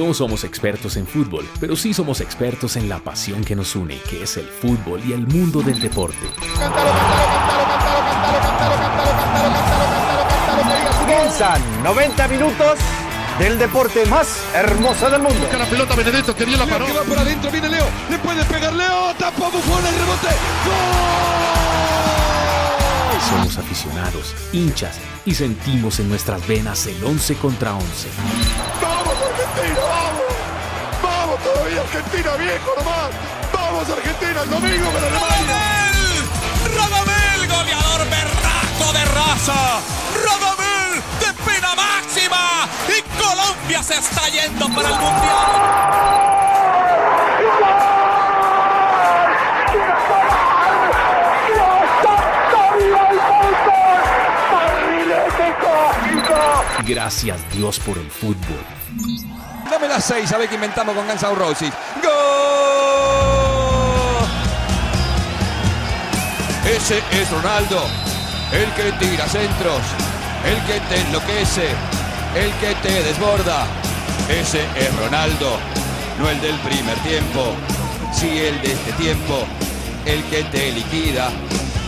No somos expertos en fútbol, pero sí somos expertos en la pasión que nos une, que es el fútbol y el mundo del deporte. Comienzan 90 minutos del deporte más hermoso del mundo. Busca la pelota Benedetto que bien la paró. Que va por adentro, viene Leo, le puede pegar Leo, tapa Buffon el rebote. ¡Gol! Somos aficionados, hinchas y sentimos en nuestras venas el 11 contra 11. ¡Vamos Argentina, vamos! ¡Vamos todavía Argentina, viejo nomás! ¡Vamos Argentina el domingo con Alemania! ¡Radamel! ¡Goleador berraco de raza! ¡Radamel de pena máxima! ¡Y Colombia se está yendo para el Mundial! Gracias Dios por el fútbol. Dame las seis, a ver qué inventamos con Guns N' Roses. ¡Gol! Ese es Ronaldo, el que tira centros, el que te enloquece, el que te desborda. Ese es Ronaldo, no el del primer tiempo, sí el de este tiempo, el que te liquida.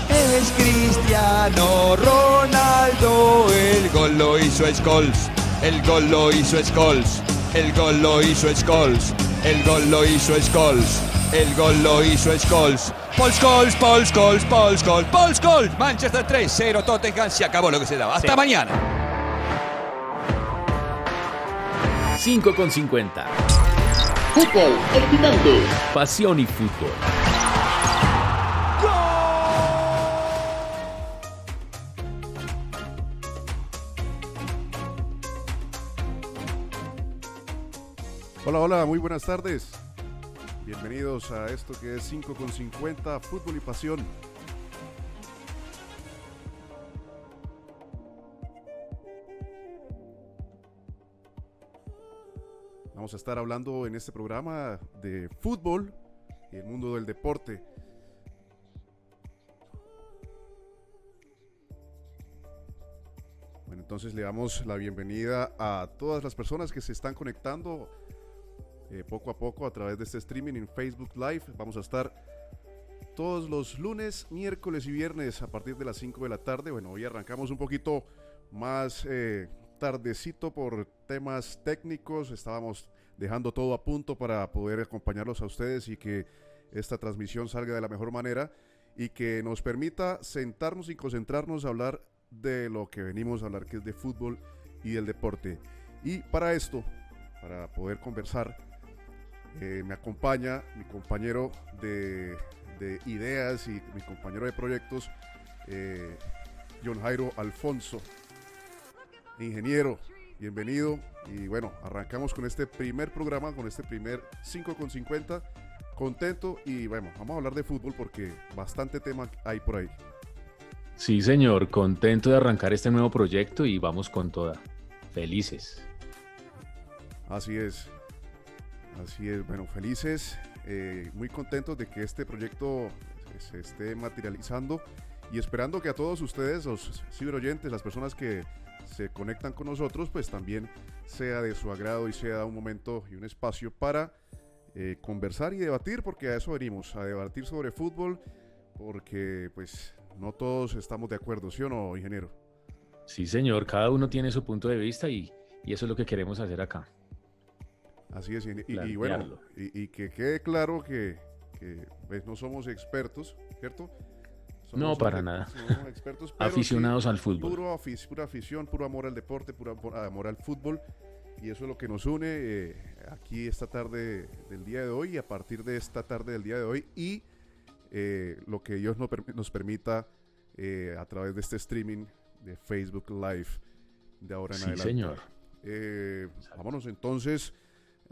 Es Cristiano Ronaldo, el gol lo hizo Scholes, el gol lo hizo Scholes, el gol lo hizo Scholes, el gol lo hizo Scholes, el gol lo hizo Scholes. Paul Scholes, Paul Scholes, Paul Scholes, Paul Scholes. Manchester 3-0, Tottenham, se acabó lo que se daba. Hasta mañana. 5 con 50. Fútbol excitante. Pasión y fútbol. Hola, hola, muy buenas tardes. Bienvenidos a esto que es 5 con 50, fútbol y pasión. Vamos a estar hablando en este programa de fútbol y el mundo del deporte. Bueno, entonces le damos la bienvenida a todas las personas que se están conectando eh, poco a poco a través de este streaming en Facebook Live. Vamos a estar todos los lunes, miércoles y viernes a partir de las 5 de la tarde. Bueno, hoy arrancamos un poquito más eh, tardecito por temas técnicos. Estábamos dejando todo a punto para poder acompañarlos a ustedes y que esta transmisión salga de la mejor manera y que nos permita sentarnos y concentrarnos a hablar de lo que venimos a hablar, que es de fútbol y del deporte. Y para esto, para poder conversar, eh, me acompaña mi compañero de, de, ideas y mi compañero de proyectos, eh, John Jairo Alfonso, ingeniero. Bienvenido y bueno, arrancamos con este primer programa, con este primer 5 con 50. Contento y bueno, vamos a hablar de fútbol porque bastante tema hay por ahí. Sí, señor, contento de arrancar este nuevo proyecto y vamos con toda. Felices. Así es. Así es, bueno, felices, eh, muy contentos de que este proyecto se esté materializando y esperando que a todos ustedes, los ciberoyentes, las personas que se conectan con nosotros, pues también sea de su agrado y sea un momento y un espacio para eh, conversar y debatir, porque a eso venimos, a debatir sobre fútbol, porque pues no todos estamos de acuerdo, ¿sí o no, ingeniero? Sí, señor, cada uno tiene su punto de vista y, y eso es lo que queremos hacer acá. Así es, y, y, y bueno, y, que quede claro que, que pues, no somos expertos, ¿cierto? Somos no, para nada. Expertos, Aficionados al fútbol. Puro afic pura afición, puro amor al deporte, puro amor al fútbol. Y eso es lo que nos une eh, aquí esta tarde del día de hoy y a partir de esta tarde del día de hoy y eh, lo que Dios nos, nos permita eh, a través de este streaming de Facebook Live de ahora en sí, adelante. señor. Eh, vámonos entonces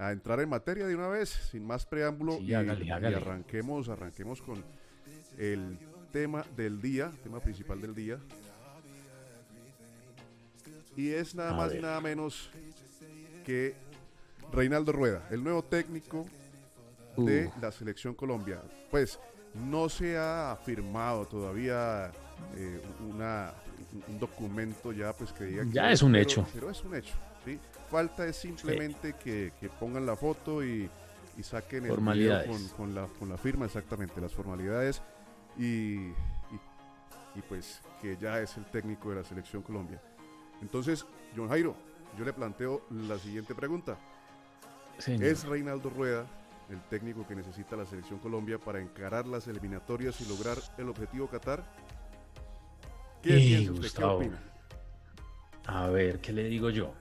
a entrar en materia de una vez, sin más preámbulo, sí, y, hágale, hágale. y, arranquemos, arranquemos con el tema del día, tema principal del día. Y es nada A más ver. y nada menos que Reinaldo Rueda, el nuevo técnico de la selección Colombia. Pues no se ha firmado todavía eh, una, un documento ya pues que diga Ya que- es un pero- hecho. Pero es un hecho. Falta es simplemente que, que pongan la foto y, y saquen el video con, con la, con la firma, exactamente, las formalidades y, y, y pues que ya es el técnico de la selección Colombia. Entonces, John Jairo, yo le planteo la siguiente pregunta. Señor. ¿Es Reinaldo Rueda el técnico que necesita la selección Colombia para encarar las eliminatorias y lograr el objetivo Qatar? ¿Qué opina? A ver, ¿qué le digo yo?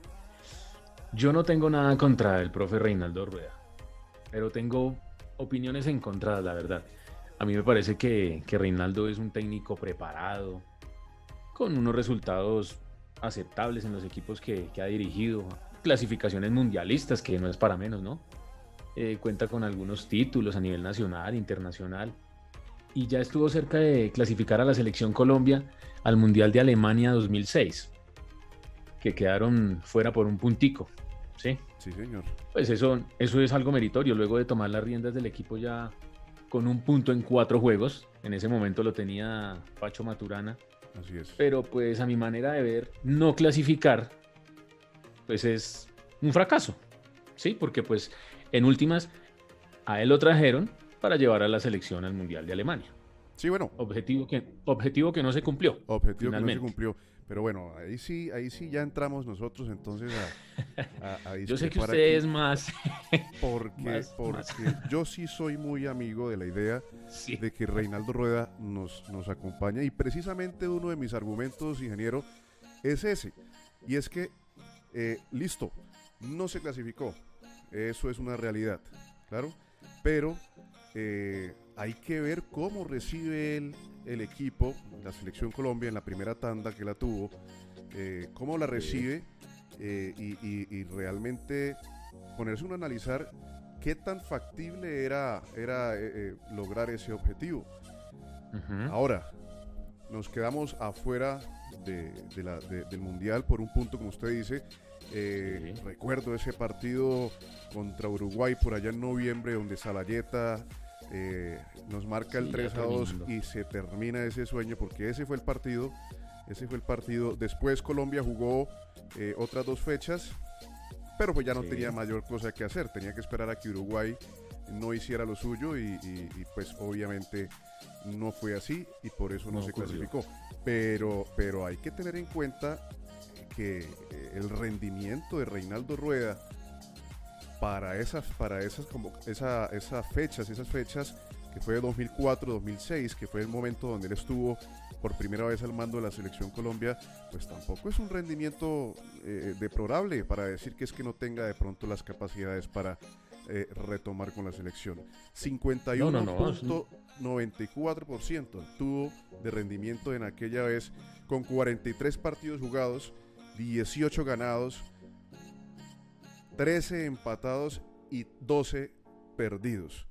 Yo no tengo nada contra el profe Reinaldo Rueda, pero tengo opiniones encontradas, la verdad. A mí me parece que, que Reinaldo es un técnico preparado, con unos resultados aceptables en los equipos que, que ha dirigido, clasificaciones mundialistas, que no es para menos, ¿no? Eh, cuenta con algunos títulos a nivel nacional, internacional, y ya estuvo cerca de clasificar a la selección Colombia al Mundial de Alemania 2006 que quedaron fuera por un puntico. ¿sí? Sí, señor. Pues eso, eso es algo meritorio. Luego de tomar las riendas del equipo ya con un punto en cuatro juegos. En ese momento lo tenía Pacho Maturana. Así es. Pero pues a mi manera de ver, no clasificar, pues es un fracaso. ¿Sí? Porque pues en últimas a él lo trajeron para llevar a la selección al Mundial de Alemania. Sí, bueno, Objetivo que, objetivo que no se cumplió. objetivo que no se cumplió. Pero bueno, ahí sí, ahí sí ya entramos nosotros entonces a, a- a Yo sé que usted aquí, es más... porque, más- porque yo sí soy muy amigo de la idea Sí. de que Reinaldo Rueda nos, nos acompaña. Y precisamente uno de mis argumentos, ingeniero, es ese. Y es que, eh, listo, no se clasificó, eso es una realidad, claro, pero eh, hay que ver cómo recibe el, el equipo, la selección Colombia en la primera tanda que la tuvo, eh, cómo la recibe eh, y, y- y realmente ponerse uno a analizar qué tan factible era, era eh, lograr ese objetivo. Ahora, nos quedamos afuera de- de la- de- del Mundial por un punto, como usted dice. Eh, Sí. Recuerdo ese partido contra Uruguay por allá en noviembre, donde Salayeta eh, nos marca el Sí, 3 a ya 2 terminando. y se termina ese sueño, porque ese fue el partido. Ese fue el partido. Después Colombia jugó eh, otras dos fechas, pero pues ya no Sí. tenía mayor cosa que hacer. Tenía que esperar a que Uruguay no hiciera lo suyo y, y- y, pues obviamente no fue así y por eso no, No se ocurrió. clasificó. Pero, pero hay que tener en cuenta que eh, el rendimiento de Reinaldo Rueda para esas, para esas, como, esa, esas fechas, esas fechas que fue de 2004, 2006, que fue el momento donde él estuvo por primera vez al mando de la selección Colombia, pues tampoco es un rendimiento eh, deplorable para decir que es que no tenga de pronto las capacidades para eh, retomar con la selección. 51.94% tuvo de rendimiento en aquella vez con 43 partidos jugados, 18 ganados, 13 empatados y 12 perdidos.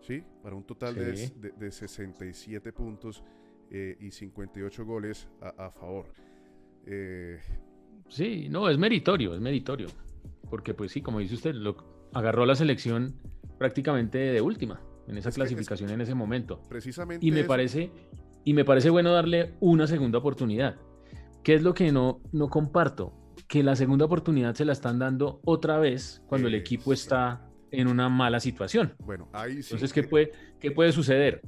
¿Sí? Para un total de, Sí. de- de 67 puntos eh, y 58 goles a, a favor. Eh, Sí, no, es meritorio, es meritorio. Porque pues sí, como dice usted, lo agarró la selección prácticamente de última en esa Es que- es- clasificación en ese momento. precisamente. Y me eso- parece, y me parece bueno darle una segunda oportunidad. ¿Qué es lo que no, no comparto? Que la segunda oportunidad se la están dando otra vez cuando el equipo está en una mala situación. Bueno, ahí sí. Entonces, ¿qué puede, qué puede suceder?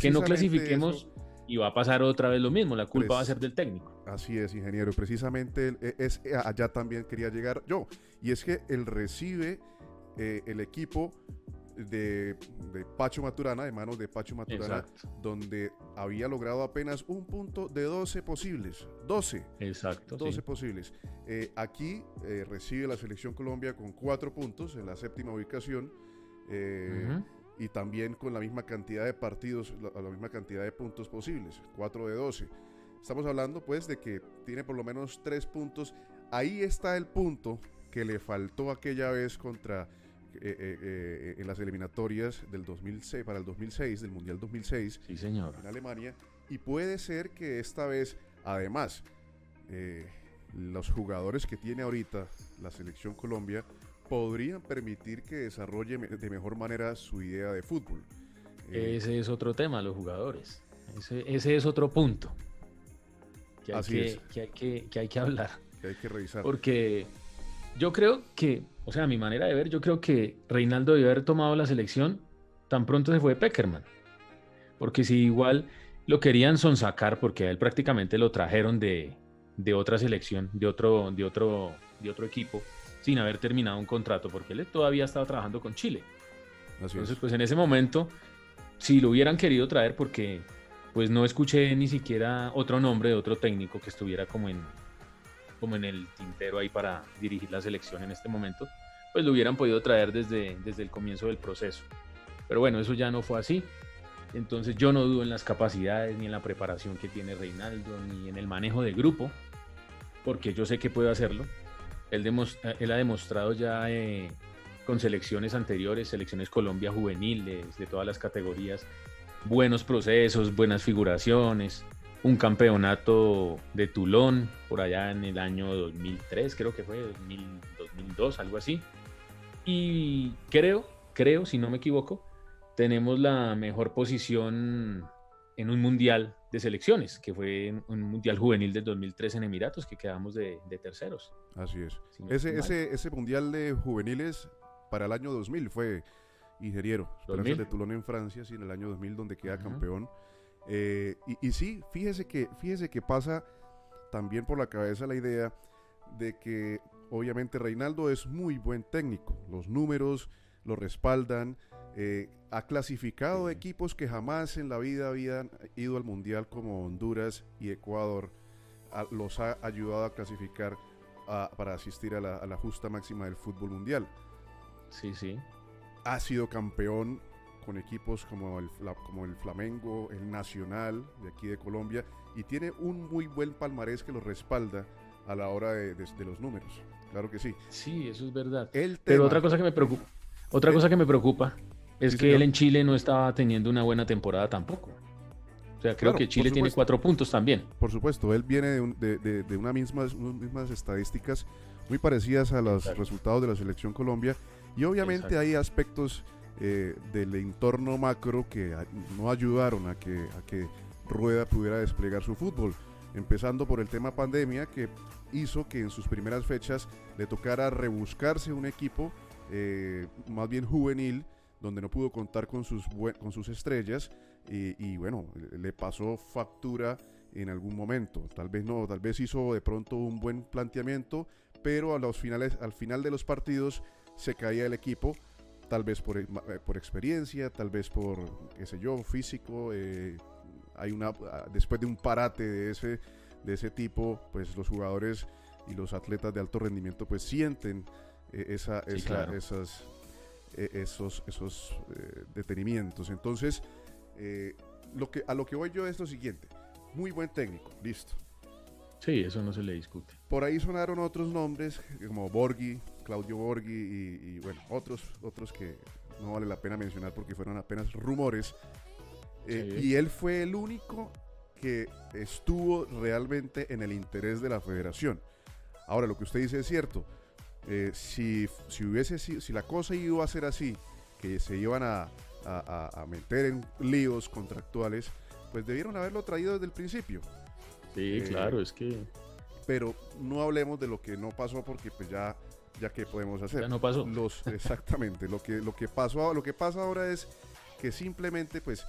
Que no clasifiquemos eso- y va a pasar otra vez lo mismo. La culpa va a ser del técnico. Así es, ingeniero. Precisamente el- e- es, eh, allá también quería llegar yo. Y es que él recibe eh, el equipo de, de Pacho Maturana, de manos de Pacho Maturana, Exacto. donde había logrado apenas un punto de 12 posibles. 12. Exacto. 12 sí. posibles. Eh, aquí eh, recibe la selección Colombia con 4 puntos en la séptima ubicación. eh, y también con la misma cantidad de partidos, la, la misma cantidad de puntos posibles, 4 de 12. Estamos hablando pues de que tiene por lo menos 3 puntos. Ahí está el punto que le faltó aquella vez contra eh, eh, eh, en las eliminatorias del 2006 para el 2006 del Mundial 2006 Sí, señor. en Alemania y puede ser que esta vez además eh, los jugadores que tiene ahorita la selección Colombia podrían permitir que desarrolle de mejor manera su idea de fútbol. Ese es otro tema, los jugadores. Ese, ese es otro punto. que hay, Así que, es. que hay que, que hay que hablar. Que hay que revisar. Porque yo creo que, o sea, a mi manera de ver, yo creo que Reinaldo debió haber tomado la selección tan pronto se fue Peckerman. Porque si igual lo querían sonsacar, porque a él prácticamente lo trajeron de, de otra selección, de otro, de, otro, de otro equipo, sin haber terminado un contrato, porque él todavía estaba trabajando con Chile. Así Entonces, es. pues en ese momento, si lo hubieran querido traer, porque pues no escuché ni siquiera otro nombre de otro técnico que estuviera como en, como en el tintero ahí para dirigir la selección en este momento, pues lo hubieran podido traer desde, desde el comienzo del proceso. Pero bueno, eso ya no fue así. Entonces yo no dudo en las capacidades, ni en la preparación que tiene Reinaldo, ni en el manejo de grupo, porque yo sé que puede hacerlo. Él, él ha demostrado ya eh, con selecciones anteriores, selecciones Colombia juveniles, de todas las categorías, buenos procesos, buenas figuraciones, un campeonato de Tulón por allá en el año 2003, creo que fue 2000, 2002, algo así. Y creo, creo, si no me equivoco, tenemos la mejor posición en un mundial de selecciones, que fue un mundial juvenil del 2003 en Emiratos, que quedamos de, de terceros. Así es. si Ese, ese, ese mundial de juveniles para el año 2000 fue ingeniero. Esperanzas 2000. de Toulon en Francia, sí, en el año 2000 donde queda Ajá. campeón. Eh, y, y sí, fíjese que, fíjese que pasa también por la cabeza la idea de que obviamente Reinaldo es muy buen técnico. Los números lo respaldan. eh, ha clasificado Sí. equipos que jamás en la vida habían ido al mundial como Honduras y Ecuador. a- los ha ayudado a clasificar a- para asistir a la, a la justa máxima del fútbol mundial. Sí, sí. Ha sido campeón con equipos como el, como el Flamengo, el Nacional de aquí de Colombia y tiene un muy buen palmarés que lo respalda a la hora de, de- de los números. Claro que sí. Sí, eso es verdad. El Pero otra cosa que me preocupa, otra cosa que me preocupa es Sí, que señor. él en Chile no estaba teniendo una buena temporada tampoco. O sea, creo Claro, que Chile tiene cuatro puntos también. Por supuesto, él viene de, un- de, de- de una mismas, unas mismas estadísticas muy parecidas a los Exacto. resultados de la selección Colombia y obviamente Exacto. hay aspectos eh, del entorno macro que no ayudaron a que, a que Rueda pudiera desplegar su fútbol, empezando por el tema pandemia que hizo que en sus primeras fechas le tocara rebuscarse un equipo eh, más bien juvenil donde no pudo contar con sus, con sus estrellas y, y bueno, le pasó factura en algún momento. Tal vez no, tal vez hizo de pronto un buen planteamiento, pero a los finales, al final de los partidos se caía el equipo, tal vez por, eh, por experiencia, tal vez por, qué sé yo, físico. eh, hay una, ah, después de un parate de ese, de ese tipo, pues los jugadores y los atletas de alto rendimiento pues sienten eh, esa, Sí, esa- claro. esas, eh, esos, esos eh, detenimientos. Entonces, eh, lo que, a lo que voy yo es lo siguiente. Muy buen técnico, listo. Sí, eso no se le discute. Por ahí sonaron otros nombres, como Borghi, Claudio Borghi y, y, bueno, otros, otros que no vale la pena mencionar porque fueron apenas rumores. Eh, Sí. Y él fue el único que estuvo realmente en el interés de la federación. Ahora, lo que usted dice es cierto. Eh, si, si, hubiese, sido- si la cosa iba a ser así, que se iban a, a- a- a meter en líos contractuales, pues debieron haberlo traído desde el principio Sí, Eh, claro, es que pero no hablemos de lo que no pasó porque pues ya ya que podemos hacer ya no pasó. los exactamente lo que lo que pasó lo que pasa ahora es que simplemente pues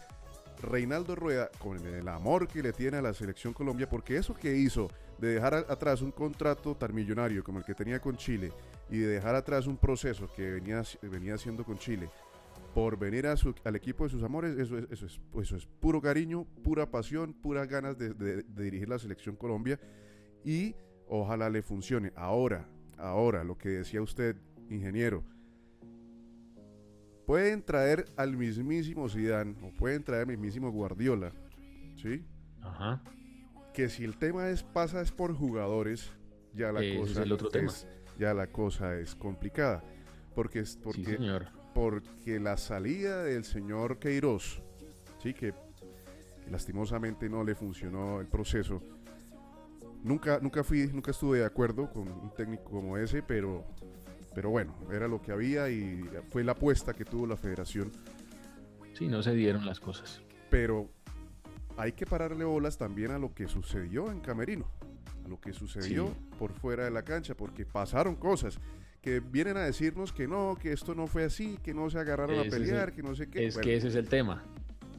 Reinaldo Rueda con el amor que le tiene a la selección Colombia porque eso que hizo de dejar a- atrás un contrato tan millonario como el que tenía con Chile y de dejar atrás un proceso que venía venía haciendo con Chile por venir a su- al equipo de sus amores, eso es, eso, es, eso es puro cariño, pura pasión, puras ganas de, de- de dirigir la selección Colombia y ojalá le funcione. Ahora, ahora, lo que decía usted, ingeniero, pueden traer al mismísimo Zidane o pueden traer al mismísimo Guardiola, ¿sí? Ajá. Que si el tema es pasa es por jugadores, ya la es cosa el otro tema. es- ya la cosa es complicada, porque es Sí, porque señor. porque la salida del señor Queiroz, sí, que lastimosamente no le funcionó el proceso. Nunca, nunca fui, nunca estuve de acuerdo con un técnico como ese, pero, pero bueno, era lo que había y fue la apuesta que tuvo la federación. Sí, no se dieron las cosas. Pero hay que pararle bolas también a lo que sucedió en Camerino, a lo que sucedió Sí. por fuera de la cancha, porque pasaron cosas que vienen a decirnos que no, que esto no fue así, que no se agarraron a Ese es pelear, el- que no sé qué. Es Bueno, que ese es el tema.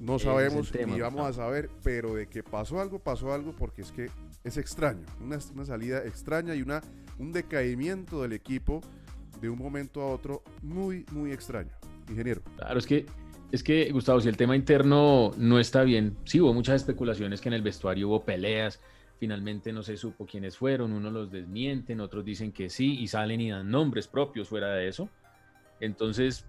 no sabemos tema, ni vamos Gustavo. a saber, pero de que pasó algo, pasó algo porque es que es extraño, una, una salida extraña y una, un decaimiento del equipo de un momento a otro muy, muy extraño. Ingeniero. Claro, es que, es que, Gustavo, si el tema interno no está bien, sí hubo muchas especulaciones que en el vestuario hubo peleas, finalmente no se supo quiénes fueron, unos los desmienten, otros dicen que sí y salen y dan nombres propios fuera de eso. Entonces,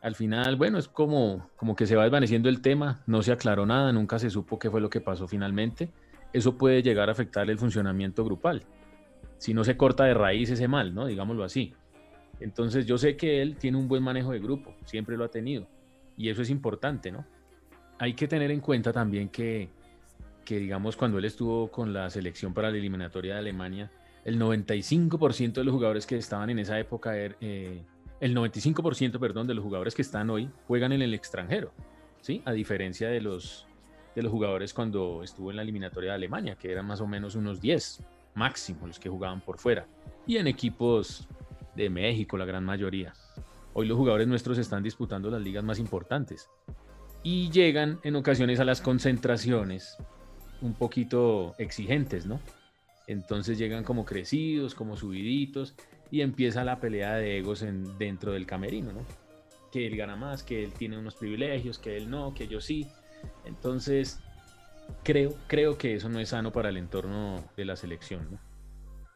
al final, bueno, es como, como que se va desvaneciendo el tema, no se aclaró nada, nunca se supo qué fue lo que pasó finalmente. Eso puede llegar a afectar el funcionamiento grupal. Si no se corta de raíz ese mal, ¿no? Digámoslo así. Entonces yo sé que él tiene un buen manejo de grupo, siempre lo ha tenido. Y eso es importante, ¿no? Hay que tener en cuenta también que, que digamos, cuando él estuvo con la selección para la eliminatoria de Alemania, el 95% de los jugadores que estaban en esa época, er- eh, el 95%, perdón, de los jugadores que están hoy juegan en el extranjero, ¿sí? A diferencia de los, de los jugadores cuando estuvo en la eliminatoria de Alemania, que eran más o menos unos 10 máximo los que jugaban por fuera. Y en equipos de México, la gran mayoría. Hoy los jugadores nuestros están disputando las ligas más importantes y llegan en ocasiones a las concentraciones un poquito exigentes, ¿no? Entonces llegan como crecidos, como subiditos y empieza la pelea de egos en, dentro del camerino, ¿no? Que él gana más, que él tiene unos privilegios, que él no, que yo sí. Entonces, creo, creo que eso no es sano para el entorno de la selección, ¿no?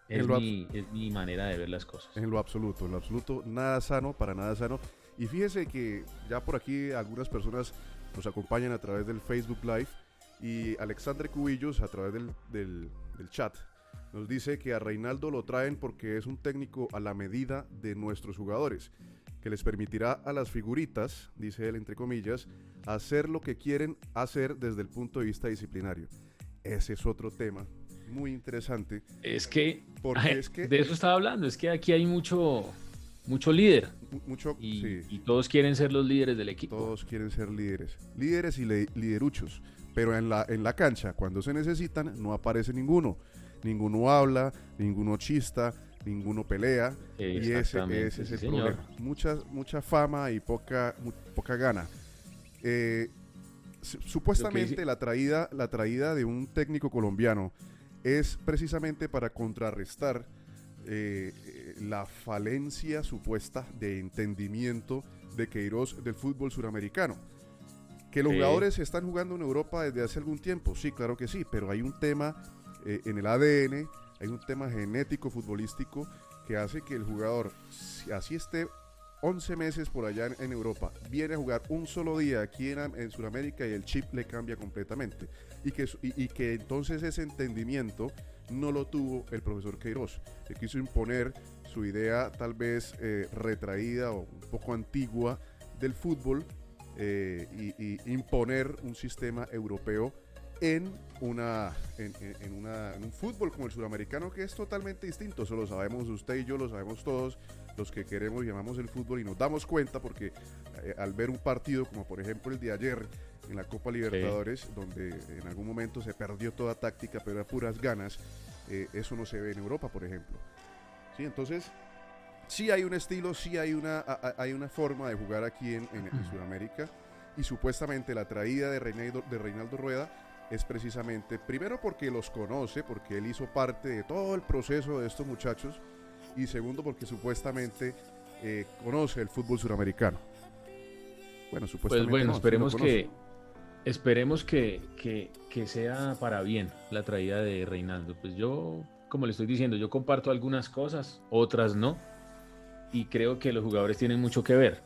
Es mi, es mi manera de ver las cosas. En lo absoluto, en lo absoluto, nada sano, para nada sano. Y fíjese que ya por aquí algunas personas nos acompañan a través del Facebook Live y Alexandre Cubillos a través del, del- del chat nos dice que a Reinaldo lo traen porque es un técnico a la medida de nuestros jugadores, que les permitirá a las figuritas, dice él entre comillas, hacer lo que quieren hacer desde el punto de vista disciplinario. Ese es otro tema muy interesante Es que, porque es que de eso estaba hablando, es que aquí hay mucho, mucho líder mu- mucho y, sí. y todos quieren ser los líderes del equipo. Todos quieren ser líderes. Líderes y lideruchos. Pero en la, en la cancha, cuando se necesitan, no aparece ninguno. Ninguno habla, ninguno chista, ninguno pelea. Y ese, es el problema. Mucha, mucha fama y poca, poca gana. Eh, su- supuestamente la, traída, la traída de un técnico colombiano es precisamente para contrarrestar eh, la falencia supuesta de entendimiento de Queiroz del fútbol suramericano. Que los Sí. jugadores están jugando en Europa desde hace algún tiempo, sí, claro que sí, pero hay un tema eh, en el ADN, hay un tema genético futbolístico que hace que el jugador, si así esté 11 meses por allá en, Europa, viene a jugar un solo día aquí en, en Sudamérica y el chip le cambia completamente. Y que, y, que entonces ese entendimiento no lo tuvo el profesor Queiroz, que quiso imponer su idea tal vez eh, retraída o un poco antigua del fútbol eh, y imponer un sistema europeo en, una, en, en- en una, en un fútbol como el sudamericano que es totalmente distinto. Eso lo sabemos usted y yo, lo sabemos todos los que queremos y amamos el fútbol y nos damos cuenta porque eh, al ver un partido como por ejemplo el de ayer en la Copa Libertadores, donde en algún momento se perdió toda táctica, pero a puras ganas, eh, eso no se ve en Europa, por ejemplo. Sí, entonces sí hay un estilo, sí hay una, a- hay una forma de jugar aquí en, en- en Sudamérica y supuestamente la traída de Reinaldo, de Reinaldo Rueda es precisamente, primero porque los conoce, porque él hizo parte de todo el proceso de estos muchachos y segundo porque supuestamente eh, conoce el fútbol suramericano. Bueno, Pues supuestamente. bueno, no, sí lo esperemos que esperemos que, que- que sea para bien la traída de Reinaldo. Pues yo, como le estoy diciendo, yo comparto algunas cosas, otras no. Y creo que los jugadores tienen mucho que ver.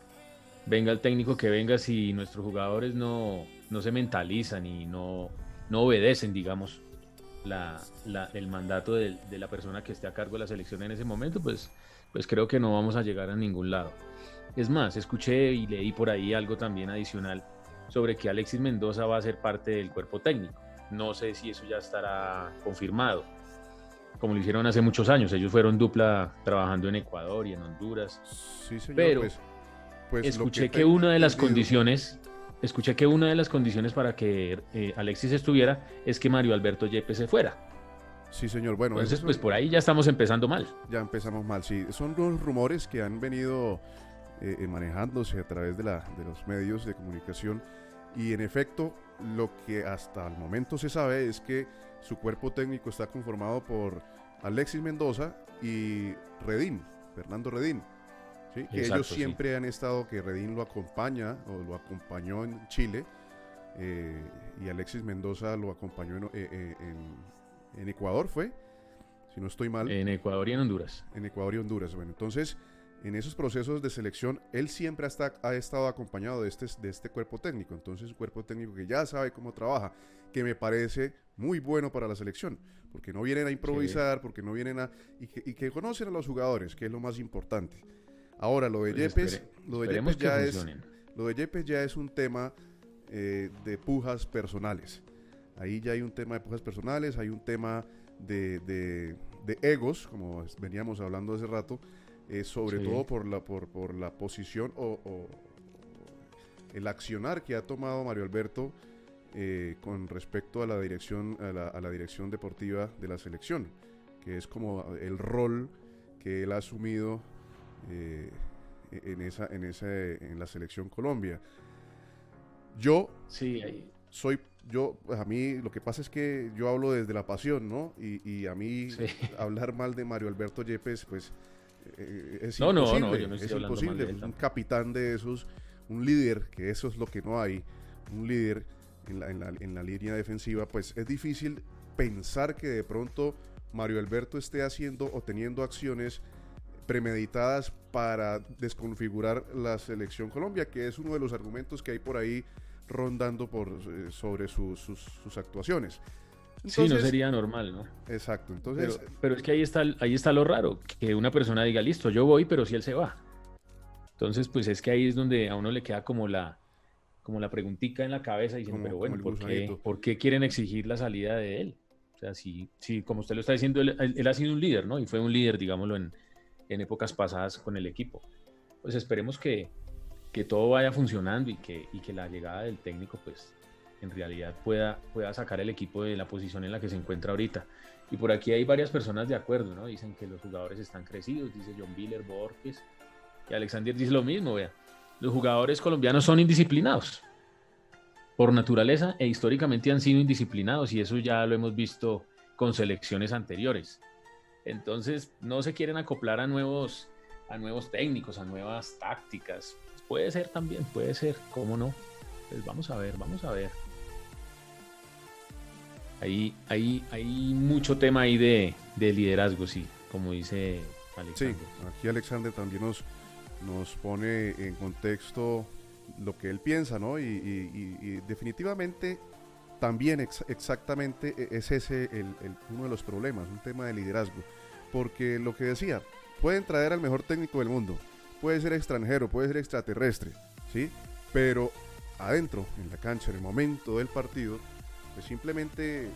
Venga el técnico que venga, si nuestros jugadores no, no se mentalizan y no, no obedecen, digamos, la, la- el mandato de, la persona que esté a cargo de la selección en ese momento, pues, pues creo que no vamos a llegar a ningún lado. Es más, escuché y leí por ahí algo también adicional sobre que Alexis Mendoza va a ser parte del cuerpo técnico. No sé si eso ya estará confirmado, como lo hicieron hace muchos años. Ellos fueron dupla trabajando en Ecuador y en Honduras. Sí, señor, Pero pues, pues lo Escuché que, una de las condiciones escuché que una de las condiciones para que eh, Alexis estuviera es que Mario Alberto Yepes se fuera. Sí, señor. Bueno, Entonces, pues por ahí ya estamos empezando mal. Ya empezamos mal, sí. Son los rumores que han venido eh, eh, manejándose a través de, la, de los medios de comunicación y en efecto lo que hasta el momento se sabe es que su cuerpo técnico está conformado por Alexis Mendoza y Redín, Fernando Redín. ¿Sí? Que Exacto, ellos sí. siempre han estado, que Redín lo acompaña o lo acompañó en Chile eh, y Alexis Mendoza lo acompañó en, eh, eh, en- en Ecuador, ¿fue? Si no estoy mal En Ecuador y en Honduras. en Ecuador y Honduras. Bueno, entonces, en esos procesos de selección, él siempre hasta- ha estado acompañado de este, de este cuerpo técnico. Entonces, un cuerpo técnico que ya sabe cómo trabaja, que me parece muy bueno para la selección, porque no vienen a improvisar, porque no vienen a... Y que, y que conocen a los jugadores, que es lo más importante. Ahora, lo de Pues Yepes, espere- lo de Yepes ya es... Lo de Yepes ya es un tema eh, de pujas personales. Ahí ya hay un tema de pujas personales, hay un tema de, de- de egos, como veníamos hablando hace rato, eh, sobre Sí. todo por la, por, por la posición o, o el accionar que ha tomado Mario Alberto eh, con respecto a la dirección a la, a la dirección deportiva de la selección, que es como el rol que él ha asumido eh, en esa en esa en la selección Colombia. Yo Sí, ahí- soy yo a mí lo que pasa es que yo hablo desde la pasión, ¿no? Y, y a mí Sí. hablar mal de Mario Alberto Yepes, pues eh, es No, no, no, imposible, yo no estoy es hablando mal de imposible. él Un capitán de esos, un líder, que eso es lo que no hay, un líder en la, en la- en la línea defensiva, pues es difícil pensar que de pronto Mario Alberto esté haciendo o teniendo acciones premeditadas para desconfigurar la selección Colombia, que es uno de los argumentos que hay por ahí rondando por, eh, sobre sus, sus- sus actuaciones. sí, no sería normal, ¿no? Exacto, entonces Pero, pero es que ahí está, ahí está lo raro, que una persona diga, listo, yo voy, pero si él se va. Entonces, pues es que ahí es donde a uno le queda como la, como la preguntica en la cabeza diciendo, Como- pero bueno, ¿por qué, por qué quieren exigir la salida de él? O sea, si, si como usted lo está diciendo, él, él- él ha sido un líder, ¿no? Y fue un líder, digámoslo, en, en épocas pasadas con el equipo. Pues esperemos que, que todo vaya funcionando y que, y que la llegada del técnico, pues, en realidad pueda, pueda sacar el equipo de la posición en la que se encuentra ahorita. Y por aquí hay varias personas de acuerdo, ¿no? Dicen que los jugadores están crecidos, dice John Biller, Borges, y Alexander dice lo mismo, vea. Los jugadores colombianos son indisciplinados. Por naturaleza e históricamente han sido indisciplinados y eso ya lo hemos visto con selecciones anteriores. Entonces, no se quieren acoplar a nuevos, a nuevos técnicos, a nuevas tácticas. Puede ser también, puede ser, ¿cómo no? Pues vamos a ver, vamos a ver. Ahí, ahí, hay mucho tema ahí de, de liderazgo, sí, como dice Sí, Alexander. aquí Alexander también nos, nos pone en contexto lo que él piensa, ¿no? Y, y- y- y definitivamente también ex- exactamente e- es ese el- el- uno de los problemas, un tema de liderazgo. Porque lo que decía, pueden traer al mejor técnico del mundo, puede ser extranjero, puede ser extraterrestre, ¿sí? Pero adentro, en la cancha, en el momento del partido, pues simplemente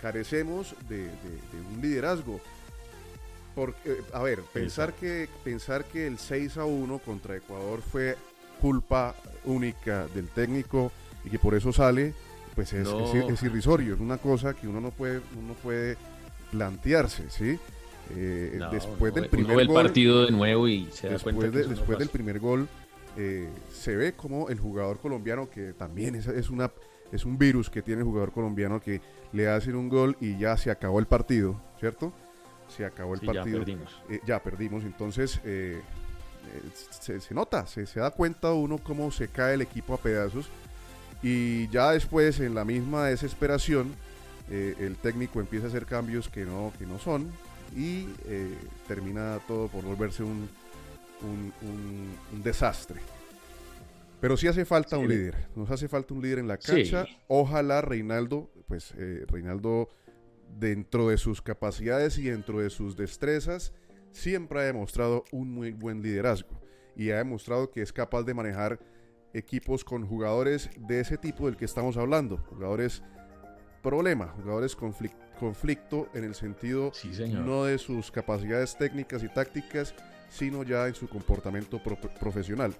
carecemos de, de- de un liderazgo. Porque, eh, a ver, pensar que, pensar que el 6 a 1 contra Ecuador fue culpa única del técnico y que por eso sale, pues es, No. es- es irrisorio, es una cosa que uno no puede, uno puede plantearse, ¿sí? Eh, No, después del primer el gol, partido de nuevo y se da después, cuenta de- no después del primer gol eh, se ve como el jugador colombiano que también es, es una es un virus que tiene el jugador colombiano que le hacen un gol y ya se acabó el partido, ¿cierto? Se acabó el Sí, ya partido. perdimos. Eh, ya perdimos, entonces eh, eh, se, se nota, se, se da cuenta uno cómo se cae el equipo a pedazos y ya después en la misma desesperación eh, el técnico empieza a hacer cambios que no, que no son y eh, termina todo por volverse un, un- un- un desastre. Pero sí hace falta un líder, nos hace falta un líder en la Sí. cancha. Ojalá Reinaldo, pues eh, Reinaldo dentro de sus capacidades y dentro de sus destrezas, siempre ha demostrado un muy buen liderazgo y ha demostrado que es capaz de manejar equipos con jugadores de ese tipo del que estamos hablando, jugadores problema, jugadores conflic- conflicto en el sentido Sí, no de sus capacidades técnicas y tácticas, sino ya en su comportamiento pro- profesional.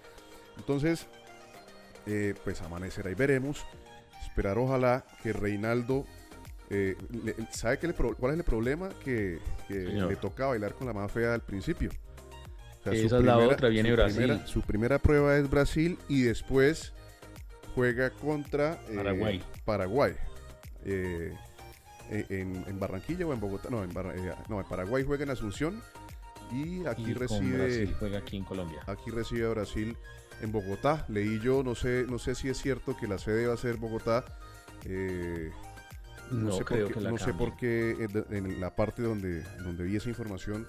Entonces, Eh, pues amanecerá y veremos. Esperar ojalá que Reinaldo... eh, le- ¿Sabe qué le pro- cuál es el problema? Que, que le toca bailar con la más fea al principio. Su Esa es la otra, viene su Brasil. primera- su primera prueba es Brasil y después juega contra eh, Paraguay. Paraguay. Eh, eh, en, en Barranquilla o en Bogotá. No en, eh, no, en Paraguay juega en Asunción y aquí Y recibe Brasil juega aquí en Colombia. aquí recibe a Brasil en Bogotá. Leí yo, no sé, no sé si es cierto que la sede va a ser Bogotá. eh, No, sé creo por qué, que la no sé por qué en, de- en la parte donde, donde vi esa información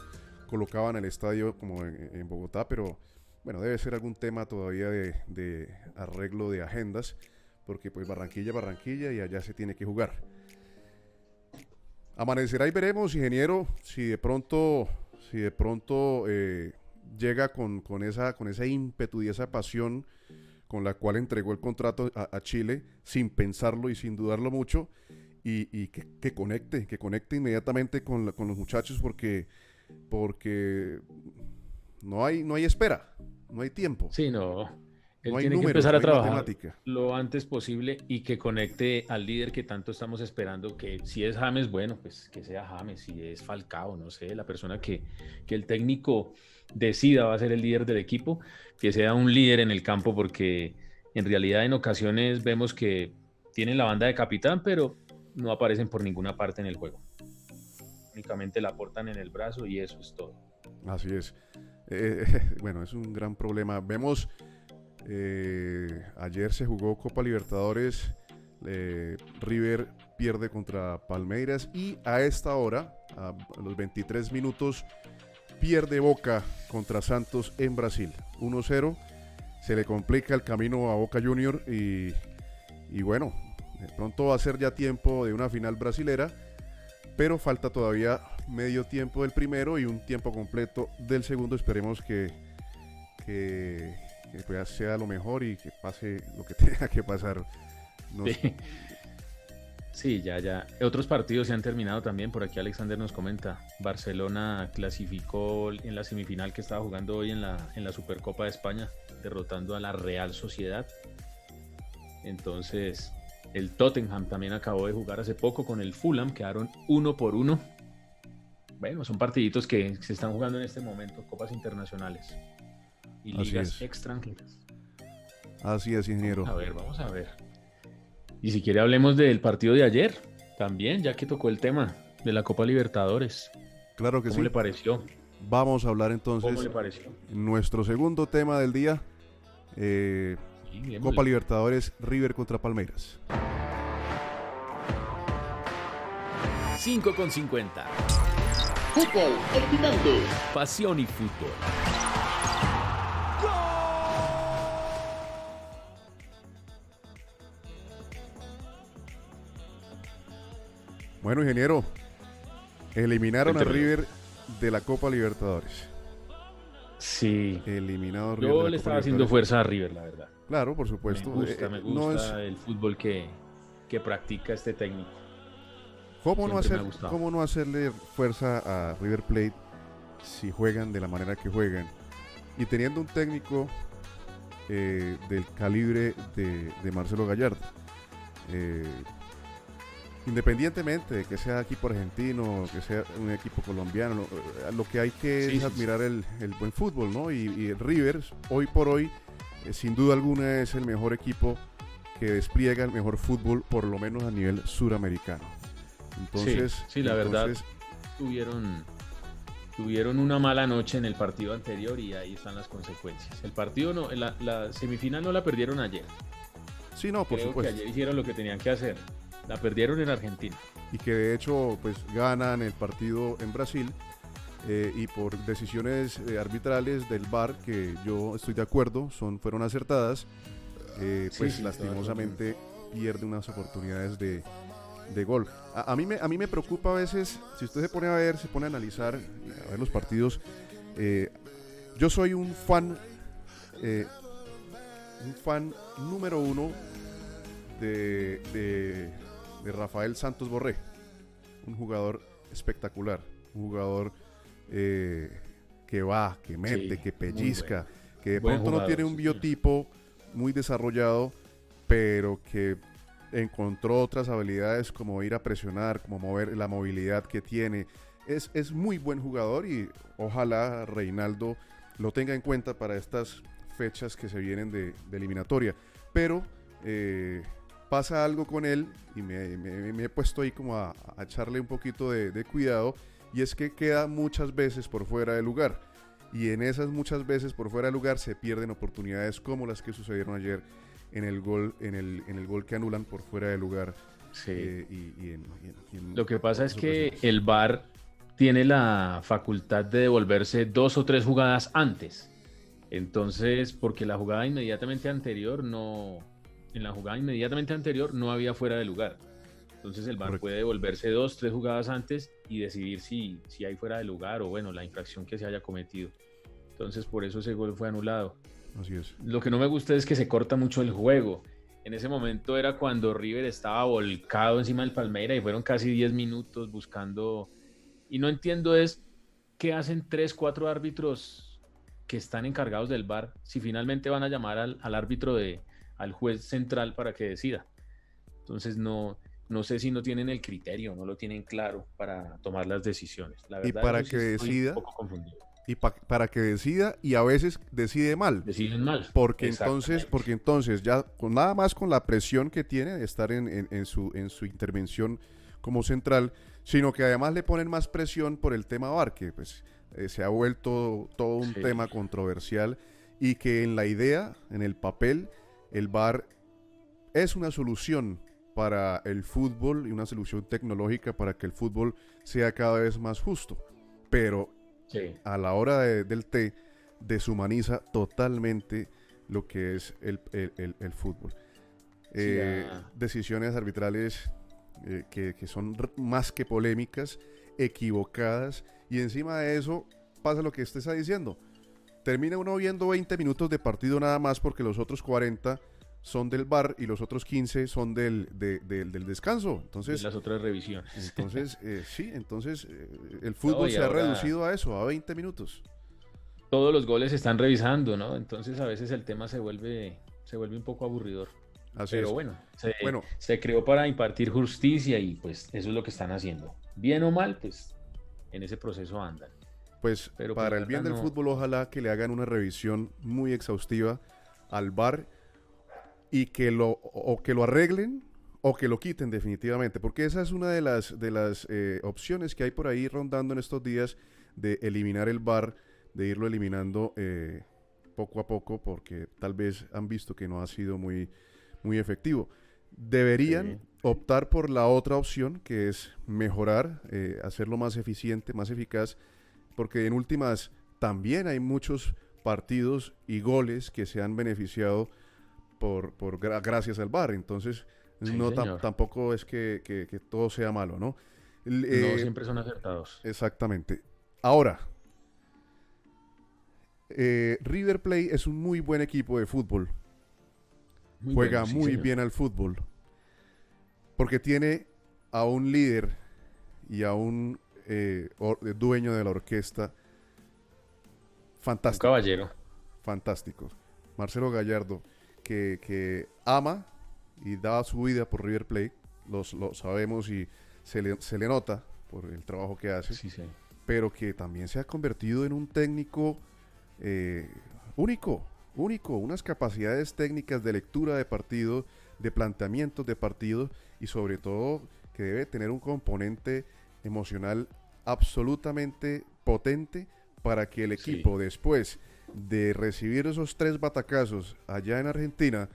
colocaban el estadio como en, Bogotá, pero bueno, debe ser algún tema todavía de, arreglo de agendas, porque pues Barranquilla, Barranquilla y allá se tiene que jugar. Amanecerá y veremos, ingeniero, si de pronto, si de pronto eh, llega con, con esa, con esa ímpetu y esa pasión con la cual entregó el contrato a, Chile, sin pensarlo y sin dudarlo mucho, y, que, conecte, que conecte inmediatamente con, con los muchachos, porque, porque no hay, no hay espera, no hay tiempo, Sí, no. Él no tiene números, que empezar a trabajar matemática. lo antes posible y que conecte al líder que tanto estamos esperando, que si es James, bueno, pues que sea James, si es Falcao, no sé, la persona que, que el técnico decida va a ser el líder del equipo, que sea un líder en el campo, porque en realidad en ocasiones vemos que tienen la banda de capitán, pero no aparecen por ninguna parte en el juego. Únicamente la aportan en el brazo y eso es todo. Así es. Eh, bueno, es un gran problema. Vemos, eh, ayer se jugó Copa Libertadores, eh, River pierde contra Palmeiras y a esta hora, a los 23 minutos, pierde Boca contra Santos en Brasil. 1-0. Se le complica el camino a Boca Junior y, y bueno, de pronto va a ser ya tiempo de una final brasilera pero falta todavía medio tiempo del primero y un tiempo completo del segundo. Esperemos que, que, que pues sea lo mejor y que pase lo que tenga que pasar. Nos- Sí. Sí, ya, ya. Otros partidos se han terminado también. Por aquí Alexander nos comenta. Barcelona clasificó en la semifinal que estaba jugando hoy en la, en la Supercopa de España, derrotando a la Real Sociedad. Entonces, el Tottenham también acabó de jugar hace poco con el Fulham, quedaron uno por uno. Bueno, son partiditos que se están jugando en este momento, copas internacionales y Así ligas es. extranjeras. Así es, ingeniero. A ver, vamos a ver. Y si quiere hablemos del partido de ayer, también, ya que tocó el tema de la Copa Libertadores. Claro que ¿Cómo sí. le pareció? Vamos a hablar entonces ¿Cómo le pareció? nuestro segundo tema del día. eh, bien, Copa Libertadores, River contra Palmeiras. 5 con 50. Fútbol excitante. Pasión y fútbol. Bueno, ingeniero, eliminaron a. River de la Copa Libertadores. Sí. Eliminado River de Yo la le Copa estaba haciendo fuerza a River, la verdad. Claro, por supuesto. Me gusta, Eh, me eh, no gusta es- el fútbol que, que practica este técnico. ¿Cómo no, hacer. ¿Cómo no hacerle fuerza a River Plate si juegan de la manera que juegan? Y teniendo un técnico eh, del calibre de, de Marcelo Gallardo. Eh, independientemente de que sea equipo argentino, que sea un equipo colombiano, lo, lo que hay que Sí, es sí, admirar el, el buen fútbol, ¿no? Y, y el River, hoy por hoy, eh, sin duda alguna es el mejor equipo que despliega el mejor fútbol, por lo menos a nivel suramericano. Entonces, sí, la verdad. Tuvieron, tuvieron una mala noche en el partido anterior y ahí están las consecuencias. El partido no, la, la semifinal no la perdieron ayer. Sí, no, por Creo supuesto. que ayer hicieron lo que tenían que hacer. La perdieron en Argentina. Y que de hecho, pues ganan el partido en Brasil eh, y por decisiones eh, arbitrales del VAR, que yo estoy de acuerdo, son, fueron acertadas, eh, Sí, pues sí, lastimosamente pierde unas oportunidades de, de gol. A, a mí me, a mí me preocupa a veces, si usted se pone a ver, se pone a analizar, a ver los partidos, yo soy un fan, un fan número uno de, de, de Rafael Santos Borré, un jugador espectacular, un jugador eh, que va, que mete, Sí, que pellizca, que de Buen pronto no tiene un biotipo muy desarrollado, pero que encontró otras habilidades como ir a presionar, como mover la movilidad que tiene. Es, es muy buen jugador y ojalá Reinaldo lo tenga en cuenta para estas fechas que se vienen de, de eliminatoria. Pero eh, pasa algo con él y me, me- me he puesto ahí como a, a echarle un poquito de, de cuidado y es que queda muchas veces por fuera de lugar. Y en esas muchas veces por fuera de lugar se pierden oportunidades como las que sucedieron ayer en el gol, en el, en el gol que anulan por fuera de lugar. Sí. eh, y, y en- y en- y en Lo que pasa es que ocasiones. el VAR tiene la facultad de devolverse dos o tres jugadas antes. Entonces, porque la jugada inmediatamente anterior no, en la jugada inmediatamente anterior no había fuera de lugar. Entonces el VAR Correcto. puede devolverse dos, tres jugadas antes y decidir si, si hay fuera de lugar o bueno, la infracción que se haya cometido. Entonces por eso ese gol fue anulado. Así es. Lo que no me gusta es que se corta mucho el juego. En ese momento era cuando River estaba volcado encima del Palmeira y fueron casi 10 minutos buscando. Y no entiendo es qué hacen 3, 4 árbitros que están encargados del VAR si finalmente van a llamar al, al árbitro de al juez central para que decida. Entonces no, no sé si no tienen el criterio, no lo tienen claro para tomar las decisiones. La Y para que decida- un poco confundido. Y pa- para que decida y a veces decide mal. Deciden mal. Porque entonces, porque entonces ya con nada más con la presión que tiene de estar en, en- en su, en su intervención como central, sino que además le ponen más presión por el tema VAR, que pues eh, se ha vuelto todo un Sí. tema controversial y que en la idea, en el papel, el VAR es una solución para el fútbol y una solución tecnológica para que el fútbol sea cada vez más justo. Pero Sí. a la hora de- del té deshumaniza totalmente lo que es el, el- el- el fútbol. Eh, ah. Decisiones arbitrales eh, que, que son más que polémicas, equivocadas, y encima de eso pasa lo que usted está diciendo. Termina uno viendo 20 minutos de partido nada más porque los otros 40 son del bar y los otros 15 son del, de- del- del descanso. Entonces, las otras revisiones. entonces eh, sí, entonces eh, el fútbol se ha reducido a eso, a 20 minutos. Todos los goles se están revisando, ¿no? Entonces a veces el tema se vuelve, se vuelve un poco aburridor. Así Pero es. bueno, se, Bueno. se creó para impartir justicia y pues eso es lo que están haciendo. Bien o mal, pues en ese proceso andan. Pues Pero, pues, para el bien del no. fútbol, ojalá que le hagan una revisión muy exhaustiva al VAR y que lo, o que lo arreglen o que lo quiten definitivamente, porque esa es una de las, de las eh, opciones que hay por ahí rondando en estos días de eliminar el VAR, de irlo eliminando eh, poco a poco, porque tal vez han visto que no ha sido muy, muy efectivo. Deberían Sí. optar por la otra opción, que es mejorar, eh, hacerlo más eficiente, más eficaz, porque en últimas también hay muchos partidos y goles que se han beneficiado por, por gra- gracias al VAR. Entonces, Sí, no tampoco es que, que- que todo sea malo, ¿no? Eh, siempre son acertados. Exactamente. Ahora, eh, River Plate es un muy buen equipo de fútbol. Muy Juega bueno, sí, muy señor. bien al fútbol. Porque tiene a un líder y a un eh, or- dueño de la orquesta Un fantástico. caballero. fantástico. Marcelo Gallardo, que, que ama y da su vida por River Plate. Los, lo sabemos y se le, se le nota por el trabajo que hace Sí, sí. pero que también se ha convertido en un técnico eh, único, único, unas capacidades técnicas de lectura de partido, de planteamientos de partido y sobre todo que debe tener un componente emocional absolutamente potente para que el Sí. equipo después de recibir esos tres batacazos allá en Argentina